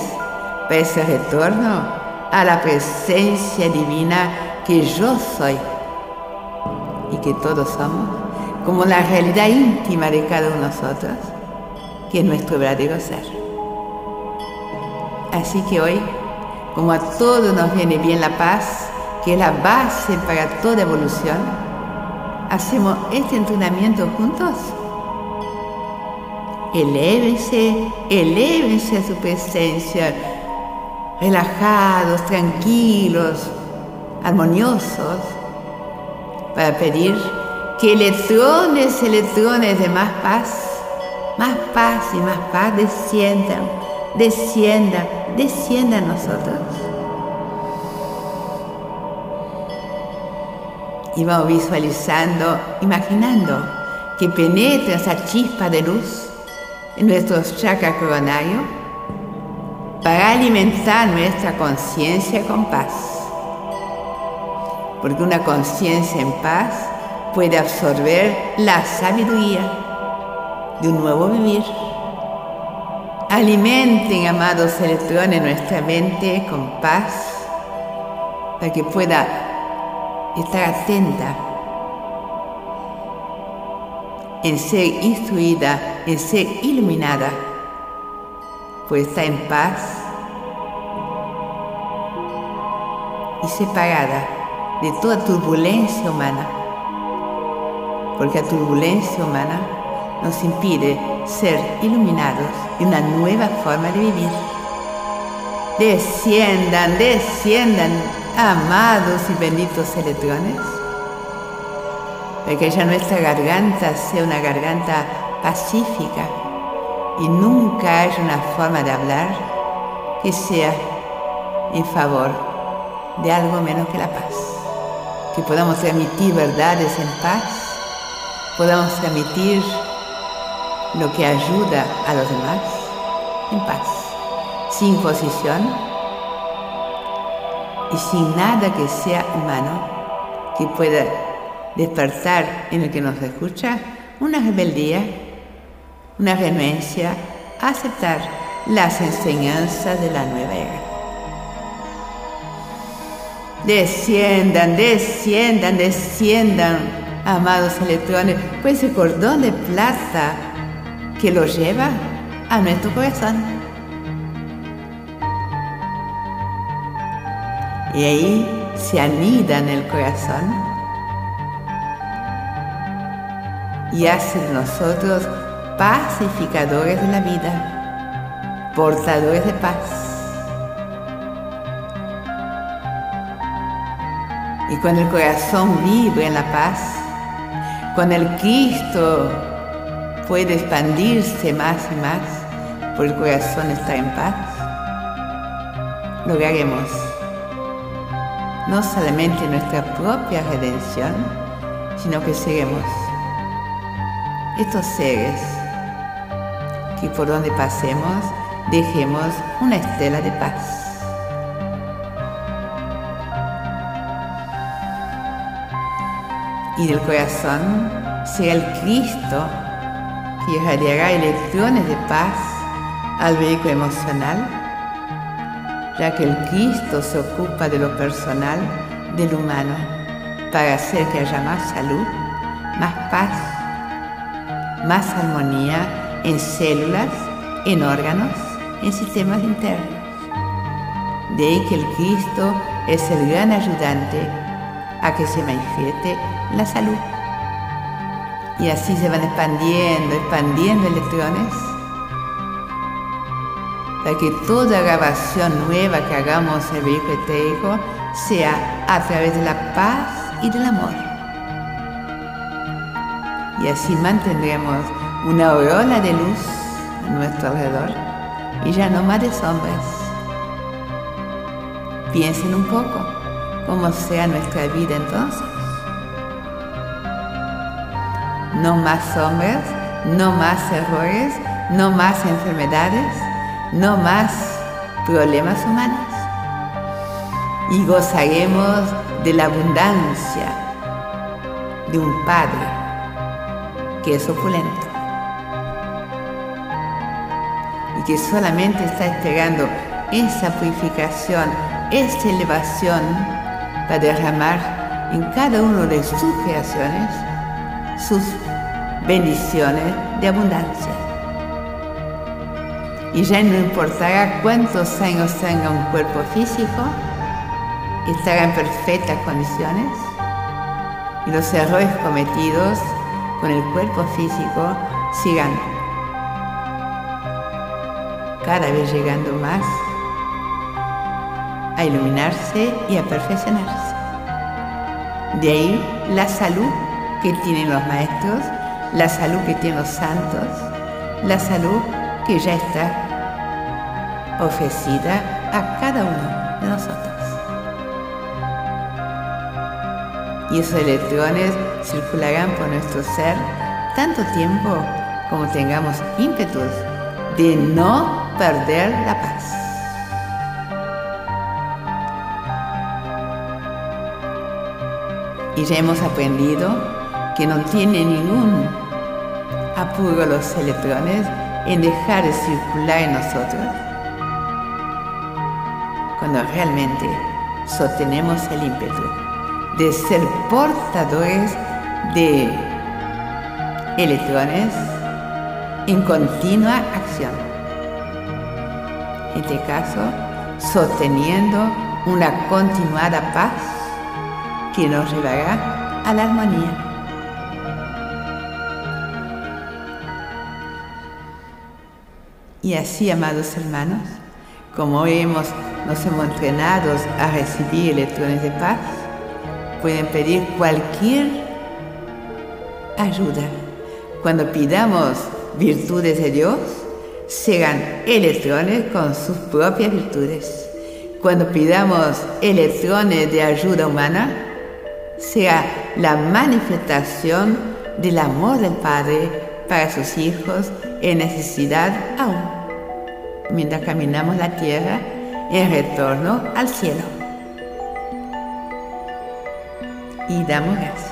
para ese retorno a la presencia divina que yo soy y que todos somos, como la realidad íntima de cada uno de nosotros, que es nuestro verdadero ser. Así que hoy, como a todos nos viene bien la paz, que es la base para toda evolución, hacemos este entrenamiento juntos. Elévense, elévense a su presencia, relajados, tranquilos, armoniosos, para pedir que electrones, electrones de más paz, más paz y más paz desciendan, desciendan, desciendan a nosotros. Y vamos visualizando, imaginando que penetra esa chispa de luz en nuestros chakras coronarios para alimentar nuestra conciencia con paz. Porque una conciencia en paz puede absorber la sabiduría de un nuevo vivir. Alimenten, amados electrones, nuestra mente con paz para que pueda estar atenta en ser instruida, en ser iluminada pues está en paz y separada de toda turbulencia humana, porque la turbulencia humana nos impide ser iluminados en una nueva forma de vivir. Desciendan, desciendan, amados y benditos electrones, para que ya nuestra garganta sea una garganta pacífica, y nunca haya una forma de hablar que sea en favor de algo menos que la paz. Que podamos transmitir verdades en paz, podamos transmitir lo que ayuda a los demás en paz, sin posición y sin nada que sea humano que pueda despertar en el que nos escucha una rebeldía una renuencia a aceptar las enseñanzas de la nueva era. Desciendan, desciendan, desciendan, amados electrones, pues el cordón de plata que los lleva a nuestro corazón. Y ahí se anida en el corazón y hace de nosotros pacificadores de la vida, portadores de paz. Y cuando el corazón vive en la paz, cuando el Cristo puede expandirse más y más, por el corazón está en paz, lograremos no solamente nuestra propia redención, sino que seremos estos seres que por donde pasemos dejemos una estela de paz. y del corazón sea el Cristo que irradiará electrones de paz al vehículo emocional, ya que el Cristo se ocupa de lo personal del humano para hacer que haya más salud, más paz, más armonía en células, en órganos, en sistemas internos. De ahí que el Cristo es el gran ayudante a que se manifieste la salud. Y así se van expandiendo, expandiendo electrones para que toda grabación nueva que hagamos en el vehículo etérico sea a través de la paz y del amor. Y así mantendremos una aurora de luz a nuestro alrededor y ya no más de sombras. Piensen un poco cómo sea nuestra vida entonces. no más sombras, no más errores, no más enfermedades, no más problemas humanos. Y gozaremos de la abundancia de un Padre que es opulento que solamente está esperando esa purificación, esa elevación para derramar en cada uno de sus creaciones sus bendiciones de abundancia. Y ya no importará cuántos años tenga un cuerpo físico, estará en perfectas condiciones y los errores cometidos con el cuerpo físico sigan cada vez llegando más a iluminarse y a perfeccionarse. De ahí la salud que tienen los maestros, la salud que tienen los santos, la salud que ya está ofrecida a cada uno de nosotros. Y esos electrones circularán por nuestro ser tanto tiempo como tengamos ímpetus de no perder la paz. Y ya hemos aprendido que no tiene ningún apuro los electrones en dejar de circular en nosotros, cuando realmente sostenemos el ímpetu de ser portadores de electrones en continua acción. Este caso, sosteniendo una continuada paz que nos llevará a la armonía. Y así, amados hermanos, como hoy hemos, nos hemos entrenado a recibir electrones de paz, pueden pedir cualquier ayuda. Cuando pidamos virtudes de Dios, serán electrones con sus propias virtudes. Cuando pidamos electrones de ayuda humana, sea la manifestación del amor del Padre para sus hijos en necesidad aún mientras caminamos la tierra en retorno al cielo. Y damos gracias.